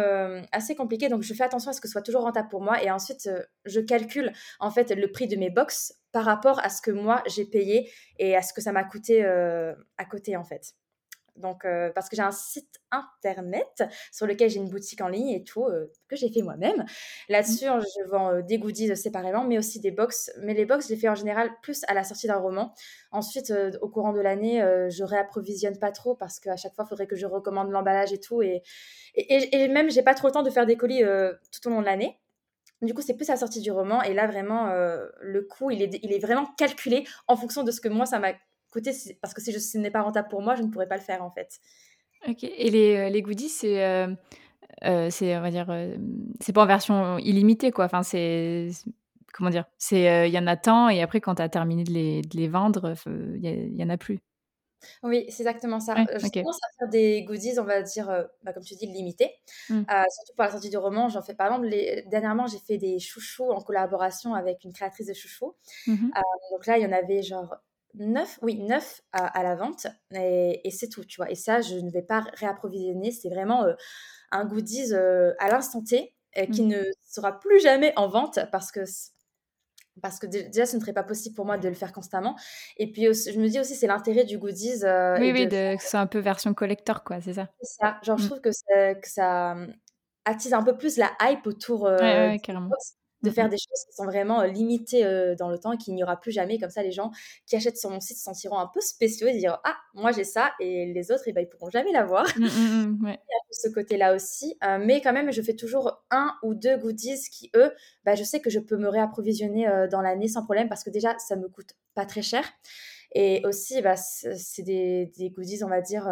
assez compliqué. Donc je fais attention à ce que ce soit toujours rentable pour moi. Et ensuite, je calcule en fait le prix de mes box par rapport à ce que moi j'ai payé et à ce que ça m'a coûté euh, à côté en fait. Donc, euh, parce que j'ai un site internet sur lequel j'ai une boutique en ligne et tout, euh, que j'ai fait moi-même. Là-dessus, mmh. je vends des goodies séparément, mais aussi des box. Mais les box, je les fais en général plus à la sortie d'un roman. Ensuite, au courant de l'année, je réapprovisionne pas trop parce qu'à chaque fois, il faudrait que je recommande l'emballage et tout. Et, et, et, et même, j'ai pas trop le temps de faire des colis tout au long de l'année. Du coup, c'est plus à la sortie du roman. Et là, vraiment, euh, le coût, il est, il est vraiment calculé en fonction de ce que moi, ça m'a coûté. Parce que si ce n'est pas rentable pour moi, je ne pourrais pas le faire, en fait. Ok. Et les, euh, les goodies, c'est, euh, c'est, on va dire, c'est pas en version illimitée, quoi. Enfin, c'est... Comment dire C'est, il y en a tant, et après, quand tu as terminé de les, de les vendre, il y, en a plus. Oui, c'est exactement ça. Euh, je commence à faire des goodies, on va dire, euh, bah, comme tu dis, limités. Mmh. Euh, surtout pour la sortie du roman, j'en fais par exemple. Les... Dernièrement, j'ai fait des chouchous en collaboration avec une créatrice de chouchous. Mmh donc là, il y en avait genre neuf, oui, neuf à, la vente. Et, c'est tout, tu vois. Et ça, je ne vais pas réapprovisionner. C'est vraiment un goodies à l'instant T qui mmh. ne sera plus jamais en vente parce que parce que déjà ce ne serait pas possible pour moi de le faire constamment et puis je me dis aussi c'est l'intérêt du goodies euh, oui oui c'est un peu version collector quoi c'est ça c'est ça genre je mmh. trouve que, que ça hum, attise un peu plus la hype autour euh, ouais, carrément de faire des choses qui sont vraiment limitées euh, dans le temps et qu'il n'y aura plus jamais. Comme ça, les gens qui achètent sur mon site se sentiront un peu spéciaux et diront Ah, moi j'ai ça et les autres, eh ben, ils pourront jamais l'avoir. Mmh, mmh, mmh, Il y a ce côté-là aussi. Euh, mais quand même, je fais toujours un ou deux goodies qui, eux, bah, je sais que je peux me réapprovisionner dans l'année sans problème parce que déjà, ça me coûte pas très cher. Et aussi, bah, c'est des, des, goodies, on va dire,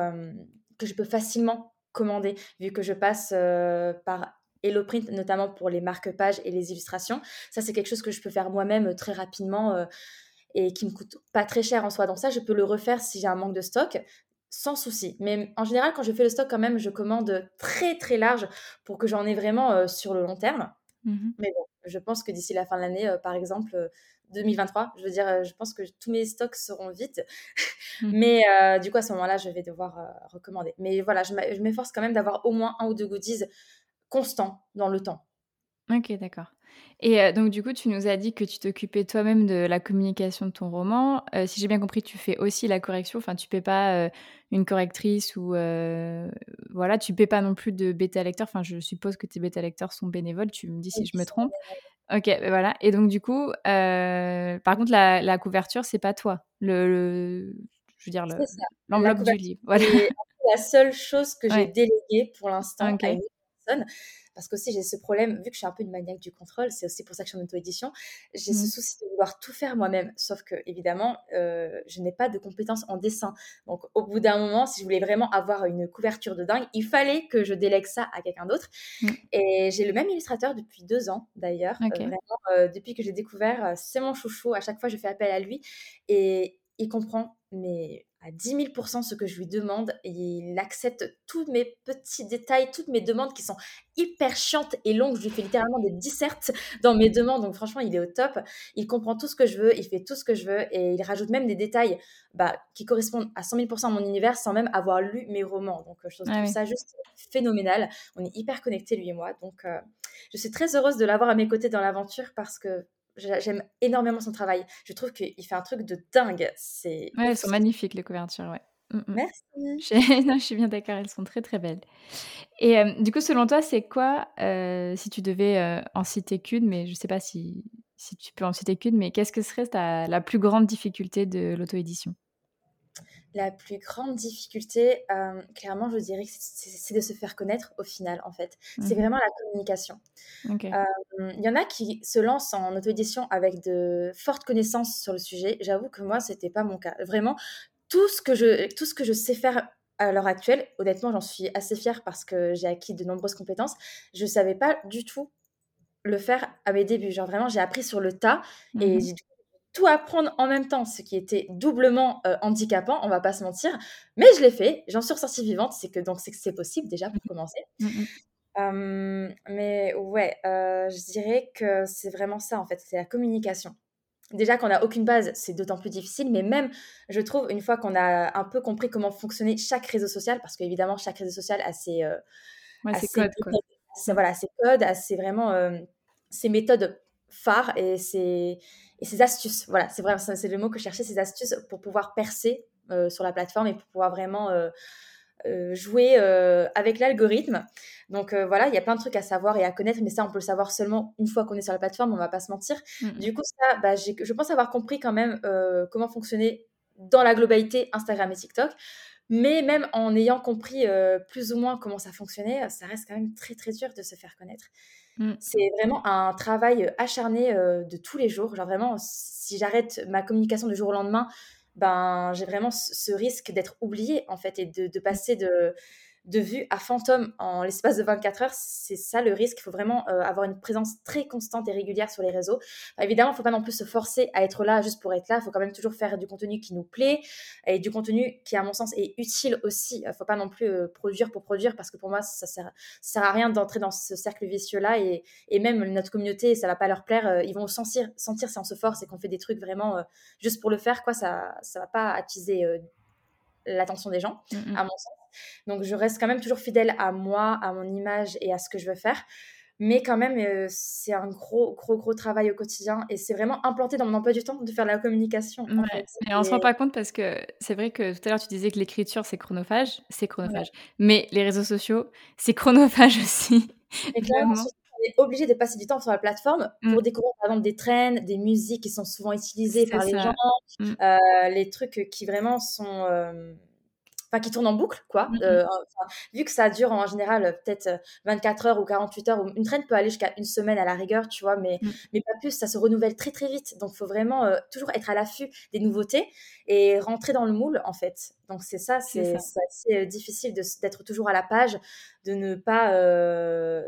que je peux facilement commander vu que je passe par HelloPrint, notamment pour les marque-pages et les illustrations. Ça, c'est quelque chose que je peux faire moi-même euh, très rapidement euh, et qui me coûte pas très cher en soi. Donc ça, je peux le refaire si j'ai un manque de stock sans souci. Mais en général, quand je fais le stock, quand même, je commande très très large pour que j'en ai vraiment euh, sur le long terme. Mmh Mais bon, je pense que d'ici la fin de l'année, par exemple, 2023, je veux dire, je pense que tous mes stocks seront vides. Mmh Mais du coup, à ce moment-là, je vais devoir recommander. Mais voilà, je m'efforce quand même d'avoir au moins un ou deux goodies constant dans le temps. Ok, d'accord. Et euh, donc, du coup, tu nous as dit que tu t'occupais toi-même de la communication de ton roman. Euh, si j'ai bien compris, tu fais aussi la correction. Enfin, tu paies pas euh, une correctrice ou voilà, tu paies pas non plus de bêta lecteurs. Enfin, je suppose que tes bêta lecteurs sont bénévoles. Tu me dis si je me trompe. Ok, ben voilà. Et donc, du coup, par contre, la, la couverture, c'est pas toi. Le, je veux dire, l'enveloppe du livre. Voilà. la seule chose que j'ai déléguée pour l'instant à une parce que aussi j'ai ce problème, vu que je suis un peu une maniaque du contrôle, c'est aussi pour ça que je suis en auto-édition, j'ai ce mmh. souci de vouloir tout faire moi-même. Sauf que, évidemment, euh, je n'ai pas de compétences en dessin. Donc, au bout d'un moment, si je voulais vraiment avoir une couverture de dingue, il fallait que je délègue ça à quelqu'un d'autre. Mmh. Et j'ai le même illustrateur depuis deux ans, d'ailleurs. Euh, vraiment, euh, depuis que j'ai découvert, c'est mon chouchou. À chaque fois, je fais appel à lui. Et il comprend, mais à 10 000 ce que je lui demande et il accepte tous mes petits détails, toutes mes demandes qui sont hyper chiantes et longues. Je lui fais littéralement des dissertes dans mes demandes, donc franchement, il est au top. Il comprend tout ce que je veux, il fait tout ce que je veux et il rajoute même des détails bah, qui correspondent à 100 000 à mon univers sans même avoir lu mes romans. Donc je trouve ah ça juste phénoménal. On est hyper connectés, lui et moi. Donc, euh, je suis très heureuse de l'avoir à mes côtés dans l'aventure parce que j'aime énormément son travail. Je trouve qu'il fait un truc de dingue. C'est ouais, elles sont magnifiques les couvertures, ouais. Mmh, mmh. Merci. Je, non, je suis bien d'accord, elles sont très très belles. Et du coup, selon toi, c'est quoi, si tu devais en citer qu'une, mais je ne sais pas si, si tu peux en citer qu'une, mais qu'est-ce que serait ta, la plus grande difficulté de l'auto-édition? La plus grande difficulté, clairement, je dirais que c'est de se faire connaître au final, en fait. C'est mmh vraiment la communication. Il y en a qui se lancent en auto-édition avec de fortes connaissances sur le sujet. J'avoue que moi, ce n'était pas mon cas. Vraiment, tout ce que je, tout ce que je sais faire à l'heure actuelle, honnêtement, j'en suis assez fière parce que j'ai acquis de nombreuses compétences. Je ne savais pas du tout le faire à mes débuts. Genre vraiment, j'ai appris sur le tas et mmh j'ai dû tout apprendre en même temps, ce qui était doublement euh, handicapant, on va pas se mentir. Mais je l'ai fait, j'en suis ressortie vivante, c'est que donc c'est que c'est possible déjà pour mmh commencer. Mmh mais ouais, euh, je dirais que c'est vraiment ça en fait, c'est la communication. Déjà qu'on n'a aucune base, c'est d'autant plus difficile, mais même, je trouve, une fois qu'on a un peu compris comment fonctionnait chaque réseau social, parce qu'évidemment, chaque réseau social a ses, euh, codes, voilà, ses codes, a ses vraiment ses méthodes phares et ses, et ses astuces. Voilà, c'est vraiment c'est le mot que je cherchais, ces astuces pour pouvoir percer euh, sur la plateforme et pour pouvoir vraiment euh, euh, jouer avec l'algorithme. Donc voilà, il y a plein de trucs à savoir et à connaître, mais ça, on peut le savoir seulement une fois qu'on est sur la plateforme, on va pas se mentir. Mmh. Du coup, ça, bah, je pense avoir compris quand même comment fonctionnait dans la globalité Instagram et TikTok. Mais même en ayant compris plus ou moins comment ça fonctionnait, ça reste quand même très très dur de se faire connaître. Mmh. C'est vraiment un travail acharné de tous les jours. Genre vraiment, si j'arrête ma communication du jour au lendemain, ben j'ai vraiment ce risque d'être oubliée en fait et de, de passer de de vue à fantôme en l'espace de 24 heures, c'est ça le risque. Il faut vraiment euh, avoir une présence très constante et régulière sur les réseaux. évidemment, il ne faut pas non plus se forcer à être là juste pour être là. Il faut quand même toujours faire du contenu qui nous plaît et du contenu qui, à mon sens, est utile aussi. Il ne faut pas non plus euh, produire pour produire parce que pour moi, ça ne sert, sert, à rien d'entrer dans ce cercle vicieux-là et, et, même notre communauté, ça ne va pas leur plaire. Euh, ils vont sentir, sentir si on se force et qu'on fait des trucs vraiment juste pour le faire. Quoi, ça ne va pas attiser l'attention des gens, mmh à mon sens. Donc, je reste quand même toujours fidèle à moi, à mon image et à ce que je veux faire. Mais quand même, euh, c'est un gros, gros, gros travail au quotidien. Et c'est vraiment implanté dans mon emploi du temps de faire la communication. Et on ne se rend pas compte parce que c'est vrai que tout à l'heure, tu disais que l'écriture, c'est chronophage. C'est chronophage. Mais les réseaux sociaux, c'est chronophage aussi. Et clairement, on est obligé de passer du temps sur la plateforme pour mmh. découvrir par exemple des trends, des musiques qui sont souvent utilisées par les gens, mmh. euh, les trucs qui vraiment sont euh, enfin qui tourne en boucle, quoi. Mmh euh, vu que ça dure en général euh, peut-être 24 euh, heures ou 48 heures, une traîne peut aller jusqu'à une semaine à la rigueur, tu vois, mais, mmh. mais pas plus, ça se renouvelle très très vite. Donc il faut vraiment toujours être à l'affût des nouveautés et rentrer dans le moule, en fait. Donc c'est ça, c'est assez difficile d'être toujours à la page, de ne pas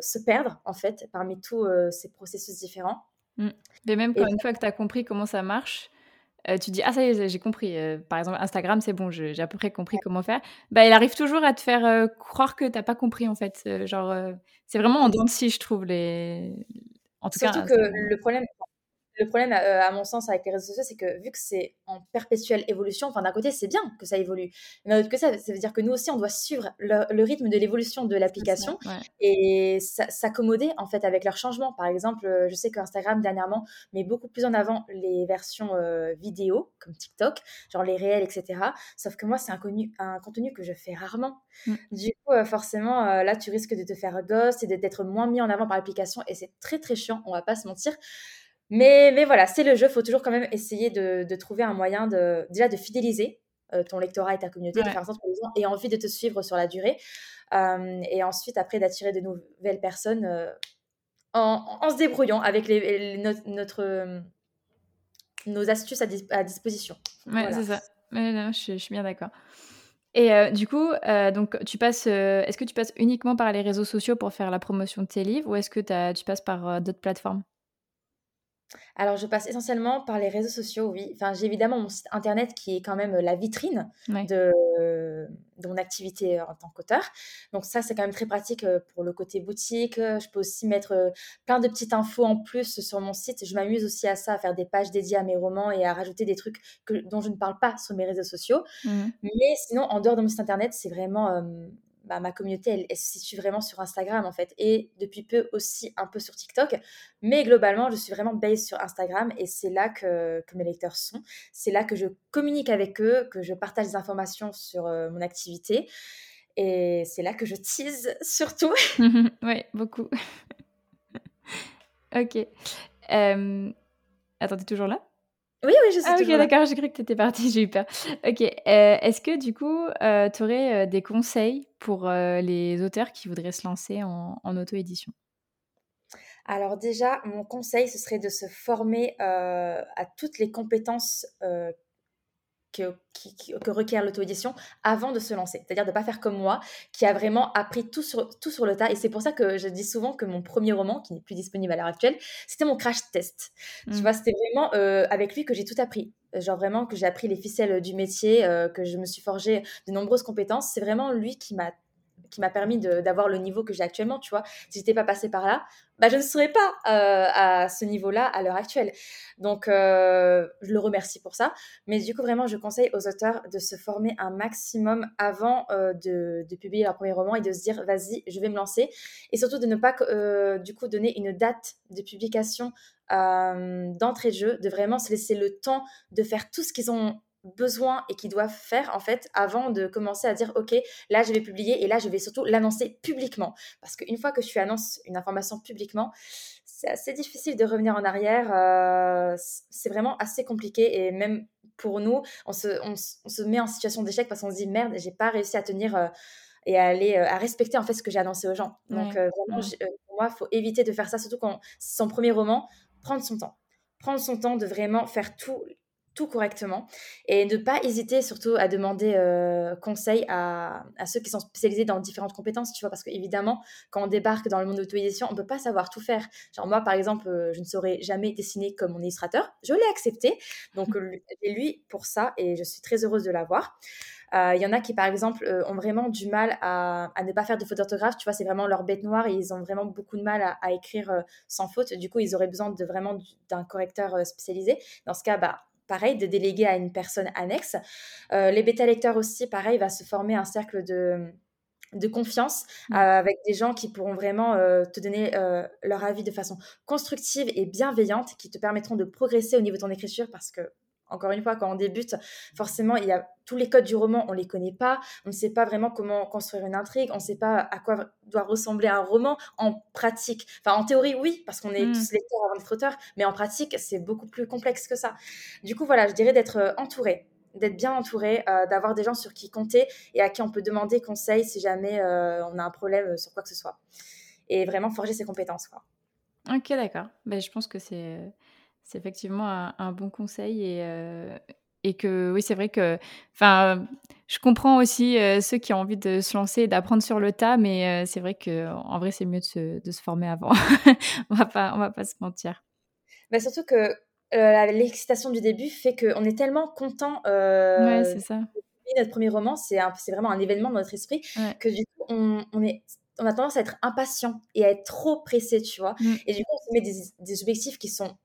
se perdre, en fait, parmi tous ces processus différents. Mmh. Mais même quand une fois que tu as compris comment ça marche, euh, tu dis ah ça y est j'ai compris. Euh, par exemple Instagram c'est bon j'ai à peu près compris comment faire. Bah il arrive toujours à te faire euh, croire que t'as pas compris en fait. Genre c'est vraiment en dents de je trouve les en tout surtout que le problème le problème, euh, à mon sens, avec les réseaux sociaux, c'est que vu que c'est en perpétuelle évolution, enfin d'un côté, c'est bien que ça évolue, mais d'un autre côté, ça, ça, veut dire que nous aussi, on doit suivre le, rythme de l'évolution de l'application et s'accommoder en fait avec leurs changements. Par exemple, euh, je sais qu'Instagram dernièrement met beaucoup plus en avant les versions euh, vidéo, comme TikTok, genre les réels, etc. Sauf que moi, c'est un, un, contenu que je fais rarement. Mm. Du coup, forcément, là, tu risques de te faire ghost et d'être moins mis en avant par l'application et c'est très très chiant, on va pas se mentir. Mais, mais voilà, c'est le jeu. Il faut toujours quand même essayer de, de, trouver un moyen de, déjà de fidéliser euh, ton lectorat et ta communauté, de faire en sorte que les gens aient envie de te suivre sur la durée. Euh, et ensuite, après, d'attirer de nouvelles personnes euh, en, en, se débrouillant avec les, notre, nos astuces à, à disposition. Ouais, c'est ça. je, je, suis bien d'accord. Et du coup, donc tu passes, est-ce que tu passes uniquement par les réseaux sociaux pour faire la promotion de tes livres ou est-ce que tu passes par d'autres plateformes? Alors, je passe essentiellement par les réseaux sociaux, oui. Enfin, j'ai évidemment mon site internet qui est quand même la vitrine de, mon activité en tant qu'auteur. Donc, ça, c'est quand même très pratique pour le côté boutique. Je peux aussi mettre plein de petites infos en plus sur mon site. Je m'amuse aussi à ça, à faire des pages dédiées à mes romans et à rajouter des trucs que, dont je ne parle pas sur mes réseaux sociaux. Mmh. Mais sinon, en dehors de mon site internet, c'est vraiment bah, ma communauté, elle, se situe vraiment sur Instagram, en fait, et depuis peu aussi un peu sur TikTok. Mais globalement, je suis vraiment basée sur Instagram, et c'est là que, que, mes lecteurs sont. C'est là que je communique avec eux, que je partage des informations sur mon activité. Et c'est là que je tease surtout. oui, beaucoup. ok. Euh... Attends, t'es toujours là? Oui, oui, je suis ah, Ok, d'accord, j'ai cru que tu étais partie, j'ai eu peur. Ok, euh, est-ce que du coup, euh, tu aurais euh, des conseils pour les auteurs qui voudraient se lancer en, en auto-édition? Alors déjà, mon conseil, ce serait de se former à toutes les compétences que, que requiert l'auto-édition avant de se lancer. C'est-à-dire de ne pas faire comme moi, qui a vraiment appris tout sur, tout sur le tas. Et c'est pour ça que je dis souvent que mon premier roman, qui n'est plus disponible à l'heure actuelle, c'était mon crash test. Tu mmh. vois, c'était vraiment euh, avec lui que j'ai tout appris. Genre vraiment que j'ai appris les ficelles du métier, euh, que je me suis forgé de nombreuses compétences. C'est vraiment lui qui m'a qui m'a permis d'avoir le niveau que j'ai actuellement, tu vois. Si j'étais pas passée par là, bah, je ne serais pas euh, à ce niveau-là à l'heure actuelle. Donc, euh, je le remercie pour ça. Mais du coup, vraiment, je conseille aux auteurs de se former un maximum avant euh, de, de, publier leur premier roman et de se dire, vas-y, je vais me lancer. Et surtout de ne pas, du coup, donner une date de publication d'entrée de jeu, de vraiment se laisser le temps de faire tout ce qu'ils ont besoin et qu'ils doivent faire en fait avant de commencer à dire ok là je vais publier et là je vais surtout l'annoncer publiquement. Parce qu'une fois que tu annonces une information publiquement c'est assez difficile de revenir en arrière euh, c'est vraiment assez compliqué et même pour nous on se, on, se met en situation d'échec parce qu'on se dit merde j'ai pas réussi à tenir euh, et à aller euh, à respecter en fait ce que j'ai annoncé aux gens. Donc vraiment pour moi il faut éviter de faire ça surtout quand c'est son premier roman prendre son temps. Prendre son temps de vraiment faire tout tout correctement et ne pas hésiter surtout à demander euh, conseil à, à, ceux qui sont spécialisés dans différentes compétences, tu vois, parce qu'évidemment, quand on débarque dans le monde de l'auto-édition, on ne peut pas savoir tout faire. Genre moi, par exemple, euh, je ne saurais jamais dessiner comme mon illustrateur, je l'ai accepté, donc euh, lui pour ça et je suis très heureuse de l'avoir. Il y en a qui, par exemple, ont vraiment du mal à, à, ne pas faire de faute d'orthographe. Tu vois, c'est vraiment leur bête noire et ils ont vraiment beaucoup de mal à, à écrire sans faute. Du coup, ils auraient besoin de vraiment d'un correcteur spécialisé. Dans ce cas, bah, pareil, de déléguer à une personne annexe. Euh, les bêta-lecteurs aussi, pareil, va se former un cercle de, de confiance mmh. euh, avec des gens qui pourront vraiment euh, te donner leur avis de façon constructive et bienveillante, qui te permettront de progresser au niveau de ton écriture parce que encore une fois, quand on débute, forcément, il y a tous les codes du roman, on ne les connaît pas, on ne sait pas vraiment comment construire une intrigue, on ne sait pas à quoi doit ressembler un roman en pratique. Enfin, en théorie, oui, parce qu'on est mmh. tous lecteurs avant d'être auteurs, mais en pratique, c'est beaucoup plus complexe que ça. Du coup, voilà, je dirais d'être euh, entouré, d'être bien entouré, euh, d'avoir des gens sur qui compter et à qui on peut demander conseil si jamais euh, on a un problème sur quoi que ce soit. Et vraiment forger ses compétences. Quoi. Ok, d'accord. Ben, je pense que c'est c'est effectivement un, bon conseil et, euh, et que oui, c'est vrai que, enfin, je comprends aussi euh, ceux qui ont envie de se lancer et d'apprendre sur le tas, mais euh, c'est vrai que en vrai, c'est mieux de se, de se, former avant. on va pas, on va pas se mentir. Bah surtout que l'excitation du début fait qu'on est tellement content. ouais, c'est ça. Notre premier roman, c'est vraiment un événement dans notre esprit que du coup, on, on est on a tendance à être impatient et à être trop pressé, tu vois. Mmh. Et du coup, on se met des, des objectifs qui sont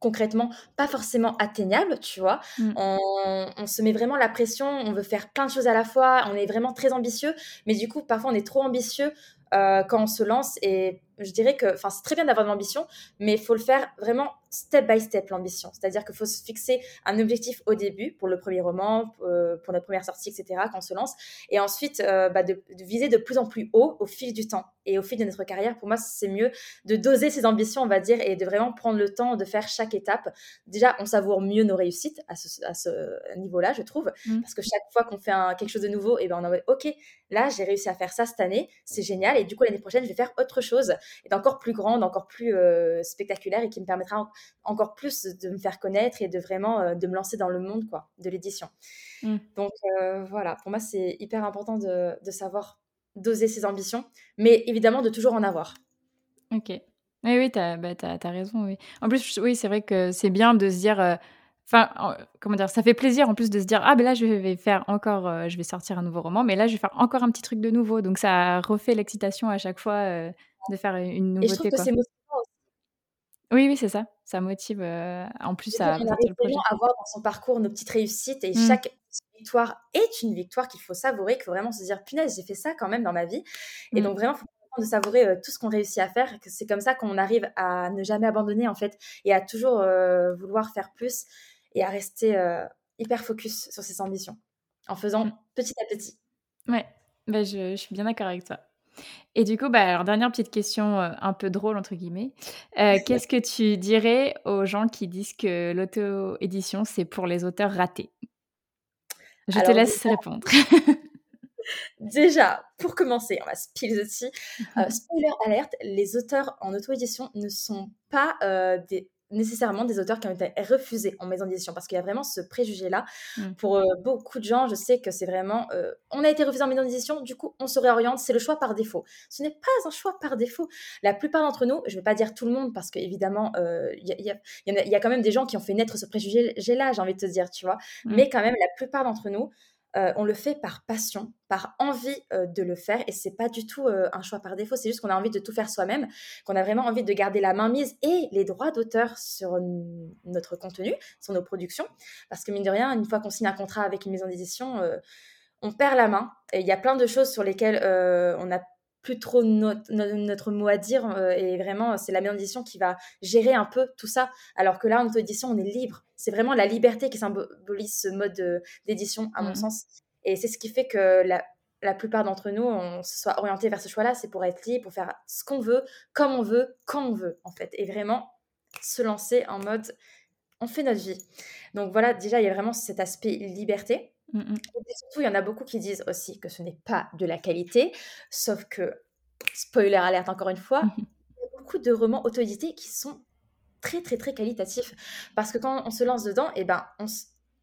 concrètement pas forcément atteignable, tu vois. Mm. On, se met vraiment la pression, on veut faire plein de choses à la fois, on est vraiment très ambitieux, mais du coup, parfois, on est trop ambitieux euh, quand on se lance et je dirais que, enfin, c'est très bien d'avoir de l'ambition, mais il faut le faire vraiment step by step, l'ambition. C'est-à-dire qu'il faut se fixer un objectif au début pour le premier roman, euh, pour notre première sortie, etc., quand on se lance. Et ensuite, euh, bah, de, viser de plus en plus haut au fil du temps. Et au fil de notre carrière, pour moi, c'est mieux de doser ses ambitions, on va dire, et de vraiment prendre le temps de faire chaque étape. Déjà, on savoure mieux nos réussites à ce, niveau-là, je trouve. Mmh. Parce que chaque fois qu'on fait quelque chose de nouveau, et ben on en va, OK, là, j'ai réussi à faire ça cette année, c'est génial. Et du coup, l'année prochaine, je vais faire autre chose est encore plus grande, encore plus euh, spectaculaire et qui me permettra encore plus de me faire connaître et de vraiment euh, de me lancer dans le monde quoi, de l'édition. Mmh. Donc euh, voilà, pour moi c'est hyper important de, de, savoir doser ses ambitions, mais évidemment de toujours en avoir. Ok. Oui, oui, tu as, bah, as, raison. Oui. En plus, oui, c'est vrai que c'est bien de se dire Enfin, comment dire, ça fait plaisir en plus de se dire ah ben là je vais faire encore, je vais sortir un nouveau roman, mais là je vais faire encore un petit truc de nouveau, donc ça refait l'excitation à chaque fois de faire une nouveauté. Et je trouve que c'est motivant aussi. Oui, oui, c'est ça. Ça motive, heu, en plus à on porter arrive le projet. vraiment à voir dans son parcours nos petites réussites et Mmh. chaque victoire est une victoire qu'il faut savourer, qu'il faut vraiment se dire: «Punaise, j'ai fait ça quand même dans ma vie» et Mmh. donc vraiment, il faut de savourer, heu, tout ce qu'on réussit à faire, que c'est comme ça qu'on arrive à ne jamais abandonner, en fait et à toujours, heu, vouloir faire plus et à rester, hyper focus sur ses ambitions, en Mmh. faisant petit à petit. Ouais, bah, je je suis bien d'accord avec toi et du coup, bah, alors dernière petite question, heu, un peu «drôle» entre guillemets, heu, qu'est-ce que tu dirais aux gens qui disent que l'auto-édition, c'est pour les auteurs ratés? Je te déjà laisse répondre. déjà, pour commencer, on va the tea, heu, spoiler alert, les auteurs en auto-édition ne sont pas, des nécessairement des auteurs qui ont été refusés en maison d'édition parce qu'il y a vraiment ce préjugé-là. Mmh. Pour, heu, beaucoup de gens, je sais que c'est vraiment, heu, on a été refusé en maison d'édition, du coup, on se réoriente, c'est le choix par défaut. Ce n'est pas un choix par défaut. La plupart d'entre nous, je ne vais pas dire tout le monde parce qu'évidemment, y y y il y a quand même des gens qui ont fait naître ce préjugé-là, j'ai envie de te dire, tu vois? Mmh. Mais quand même, la plupart d'entre nous, heu, on le fait par passion, par envie, heu, de le faire et c'est pas du tout, heu, un choix par défaut. C'est juste qu'on a envie de tout faire soi-même, qu'on a vraiment envie de garder la mainmise et les droits d'auteur sur notre contenu, sur nos productions. Parce que mine de rien, une fois qu'on signe un contrat avec une maison d'édition, on perd la main et il y a plein de choses sur lesquelles, on n'a plus trop notre no notre mot à dire, et vraiment, c'est la maison d'édition qui va gérer un peu tout ça. Alors que là, en auto-édition, on est libre. C'est vraiment la liberté qui symbolise ce mode, heu, d'édition, à mon Mmh. sens et c'est ce qui fait que la la plupart d'entre nous, on se soit orientés vers ce choix-là, c'est pour être libre, pour faire ce qu'on veut, comme on veut, quand on veut, en fait et vraiment se lancer en mode: «On fait notre vie». Donc voilà, déjà, il y a vraiment cet aspect liberté Mmh mh. et surtout, il y en a beaucoup qui disent aussi que ce n'est pas de la qualité, sauf que, spoiler alert encore une fois, Mmh il y a beaucoup de romans auto-édités qui sont très, très, très qualitatifs. Parce que quand on se lance dedans et ben, on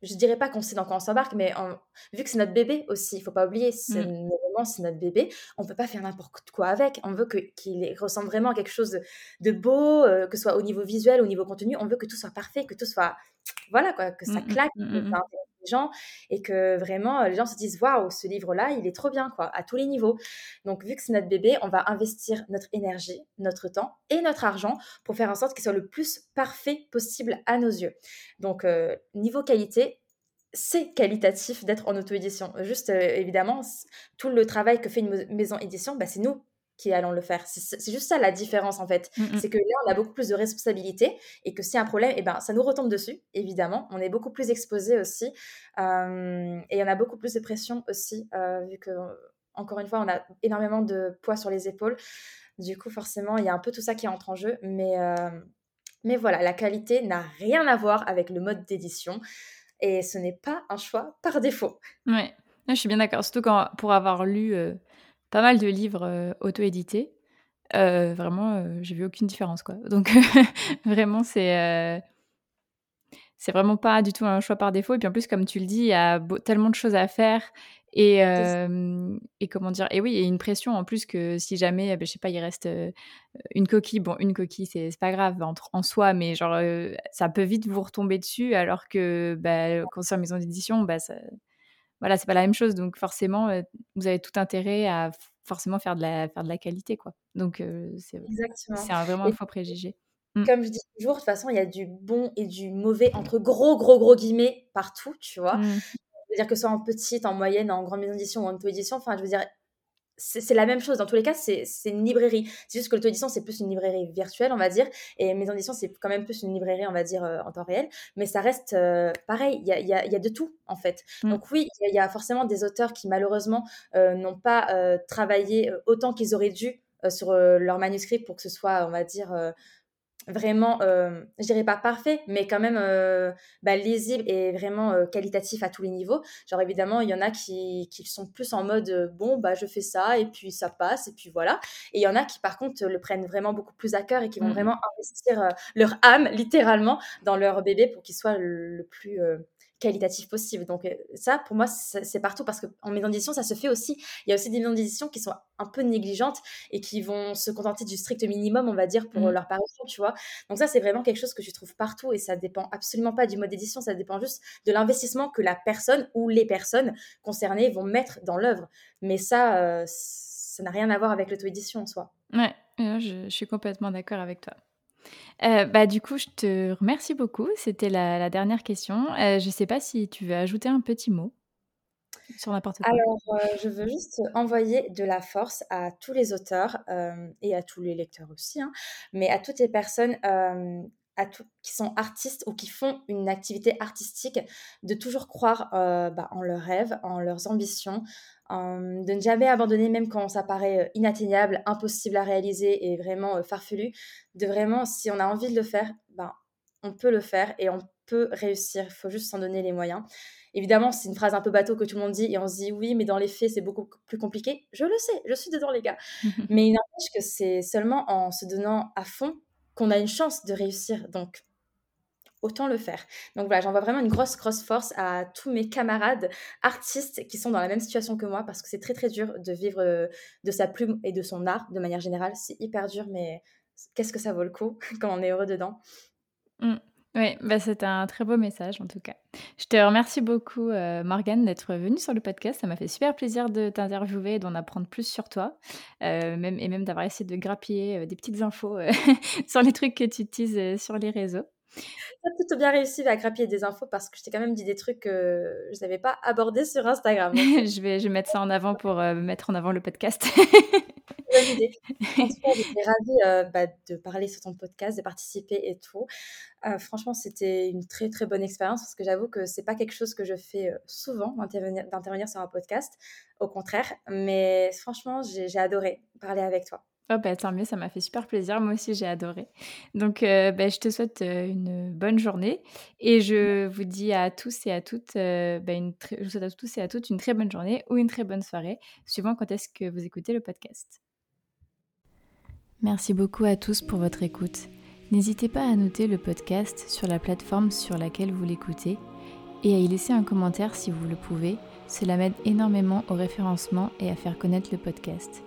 je dirais pas qu'on sait dans quoi on s'embarque, mais on vu que c'est notre bébé aussi, il faut pas oublier, c'est Mmh. romans, c'est notre bébé, on peut pas faire n'importe quoi avec. On veut que qu'il ressemble vraiment à quelque chose de de beau, heu, que ce soit au niveau visuel, au niveau contenu, on veut que tout soit parfait, que tout soit voilà quoi, que ça Mmh mh. claque, Mmh que ça gens et que vraiment, heu, les gens se disent: «Waouh, ce livre-là, il est trop bien quoi», à tous les niveaux. Donc vu que c'est notre bébé, on va investir notre énergie, notre temps et notre argent pour faire en sorte qu'il soit le plus parfait possible à nos yeux. Donc heu, niveau qualité, c'est qualitatif d'être en auto-édition. Juste, heu, évidemment, tout le travail que fait une maison édition, bah, c'est nous qui allons le faire. C'est juste ça la différence, en fait. Mmh mh. C'est que là, on a beaucoup plus de responsabilités et que a un problème et ben, ça nous retombe dessus, évidemment. On est beaucoup plus exposés aussi, hem et on a beaucoup plus de pression aussi, heu, vu que, encore une fois, on a énormément de poids sur les épaules. Du coup, forcément, il y a un peu tout ça qui entre en jeu, mais hem, mais voilà, la qualité n'a rien à voir avec le mode d'édition et ce n'est pas un choix par défaut. Ouais. Je suis bien d'accord, surtout quand pour avoir lu, pas mal de livres, heu, auto-édités, heu, vraiment, heu, j'ai vu aucune différence, quoi. Donc vraiment, c'est, c'est vraiment pas du tout un choix par défaut et puis en plus, comme tu le dis, il y a beau tellement de choses à faire et et comment dire? Et oui, et une pression en plus que si jamais, beh, je sais pas, il reste, une coquille, bon, une coquille, c'est pas grave entre en soi, mais genre, ça peut vite vous retomber dessus alors que, bah, quand c'est en maison d'édition, bah, ça voilà, c'est pas la même chose donc forcément, heu, vous avez tout intérêt à forcément faire de la faire de la qualité, quoi. Donc heu, c'est vraiment un faux préjugé. Mmh. comme je dis toujours, de toute façon, il y a du bon et du mauvais entre gros, gros, gros guillemets partout, tu vois? Mmh. Je veux dire que ce soit en petite, en moyenne, en grande maison d'édition ou en auto-édition, enfin, je veux dire, c'est la même chose. Dans tous les cas, c'est une librairie. C'est juste que l'auto-édition, c'est plus une librairie virtuelle, on va dire et maison d'édition, c'est quand même plus une librairie, on va dire, heu, en temps réel. Mais ça reste, heu, pareil, il y a y a y a de tout, en fait. Mmh. Donc oui, il y a il y a forcément des auteurs qui malheureusement, heu, n'ont pas, travaillé, autant qu'ils auraient dû, sur, leur manuscrit pour que ce soit, on va dire, Vraiment, hem, je dirais pas parfait, mais quand même, heu, bah, lisible et vraiment, heu, qualitatif à tous les niveaux. Genre évidemment, il y en a qui qui sont plus en mode, heu: «Bon, bah, je fais ça et puis ça passe et puis voilà» et il y en a qui par contre, le prennent vraiment beaucoup plus à cœur et qui vont Mmh mh. vraiment investir, heu, leur âme littéralement dans leur bébé pour qu'il soit le le plus, heu, qualitatif possible. Donc, heu, ça pour moi, c'est partout parce qu'en maison d'édition, ça se fait aussi. Il y a aussi des maisons d'édition qui sont un peu négligentes et qui vont se contenter du strict minimum, on va dire, pour, Mmh. leur parution, tu vois? Donc ça, c'est vraiment quelque chose que je trouve partout et ça dépend absolument pas du mode d'édition, ça dépend juste de l'investissement que la personne ou les personnes concernées vont mettre dans l'œuvre. Mais ça, heu, ça n'a rien à voir avec l'auto-édition en soi. Ouais, je je suis complètement d'accord avec toi. Euh, bah, du coup, je te remercie beaucoup. C'était la, dernière question. Euh, je ne sais pas si tu veux ajouter un petit mot sur n'importe quoi. Alors, euh, je veux juste envoyer de la force à tous les auteurs et à tous les lecteurs aussi, hein, mais à toutes les personnes à qui sont artistes ou qui font une activité artistique, de toujours croire bah, en leurs rêves, en leurs ambitions, de ne jamais abandonner même quand ça paraît inatteignable, impossible à réaliser et vraiment farfelu, de vraiment, si on a envie de le faire, ben, on peut le faire et on peut réussir, il faut juste s'en donner les moyens. Évidemment, c'est une phrase un peu bateau que tout le monde dit et on se dit oui, mais dans les faits, c'est beaucoup plus compliqué. Je le sais, je suis dedans, les gars. mais il n'empêche que c'est seulement en se donnant à fond qu'on a une chance de réussir. Donc, autant le faire. Donc voilà, j'envoie vraiment une grosse, grosse force à tous mes camarades artistes qui sont dans la même situation que moi parce que c'est très, très dur de vivre euh, de sa plume et de son art de manière générale. C'est hyper dur, mais qu'est-ce que ça vaut le coup quand on est heureux dedans? Mmh. Oui, bah c'est un très beau message en tout cas. Je te remercie beaucoup euh, Morgane d'être venue sur le podcast. Ça m'a fait super plaisir de t'interviewer et d'en apprendre plus sur toi. Euh, même, et même d'avoir essayé de grappiller des petites infos sur les trucs que tu utilises sur les réseaux. Tu as plutôt bien réussi à grappiller des infos parce que je t'ai quand même dit des trucs que je n'avais pas abordés sur Instagram. je, vais, je vais mettre ça en avant pour euh, mettre en avant le podcast. Bonne idée. En tout cas, j'étais ravie euh, bah, de parler sur ton podcast, de participer et tout. Euh, franchement, c'était une très très bonne expérience parce que j'avoue que c'est pas quelque chose que je fais souvent d'intervenir sur un podcast. Au contraire, mais franchement, j'ai adoré parler avec toi. Oh bah, tant mieux, ça m'a fait super plaisir. Moi aussi, j'ai adoré. Donc, euh, bah, je te souhaite euh, une bonne journée et je vous dis à tous et à toutes, euh, bah, une je souhaite à tous et à toutes une très bonne journée ou une très bonne soirée, suivant quand est-ce que vous écoutez le podcast. Merci beaucoup à tous pour votre écoute. N'hésitez pas à noter le podcast sur la plateforme sur laquelle vous l'écoutez et à y laisser un commentaire si vous le pouvez. Cela m'aide énormément au référencement et à faire connaître le podcast.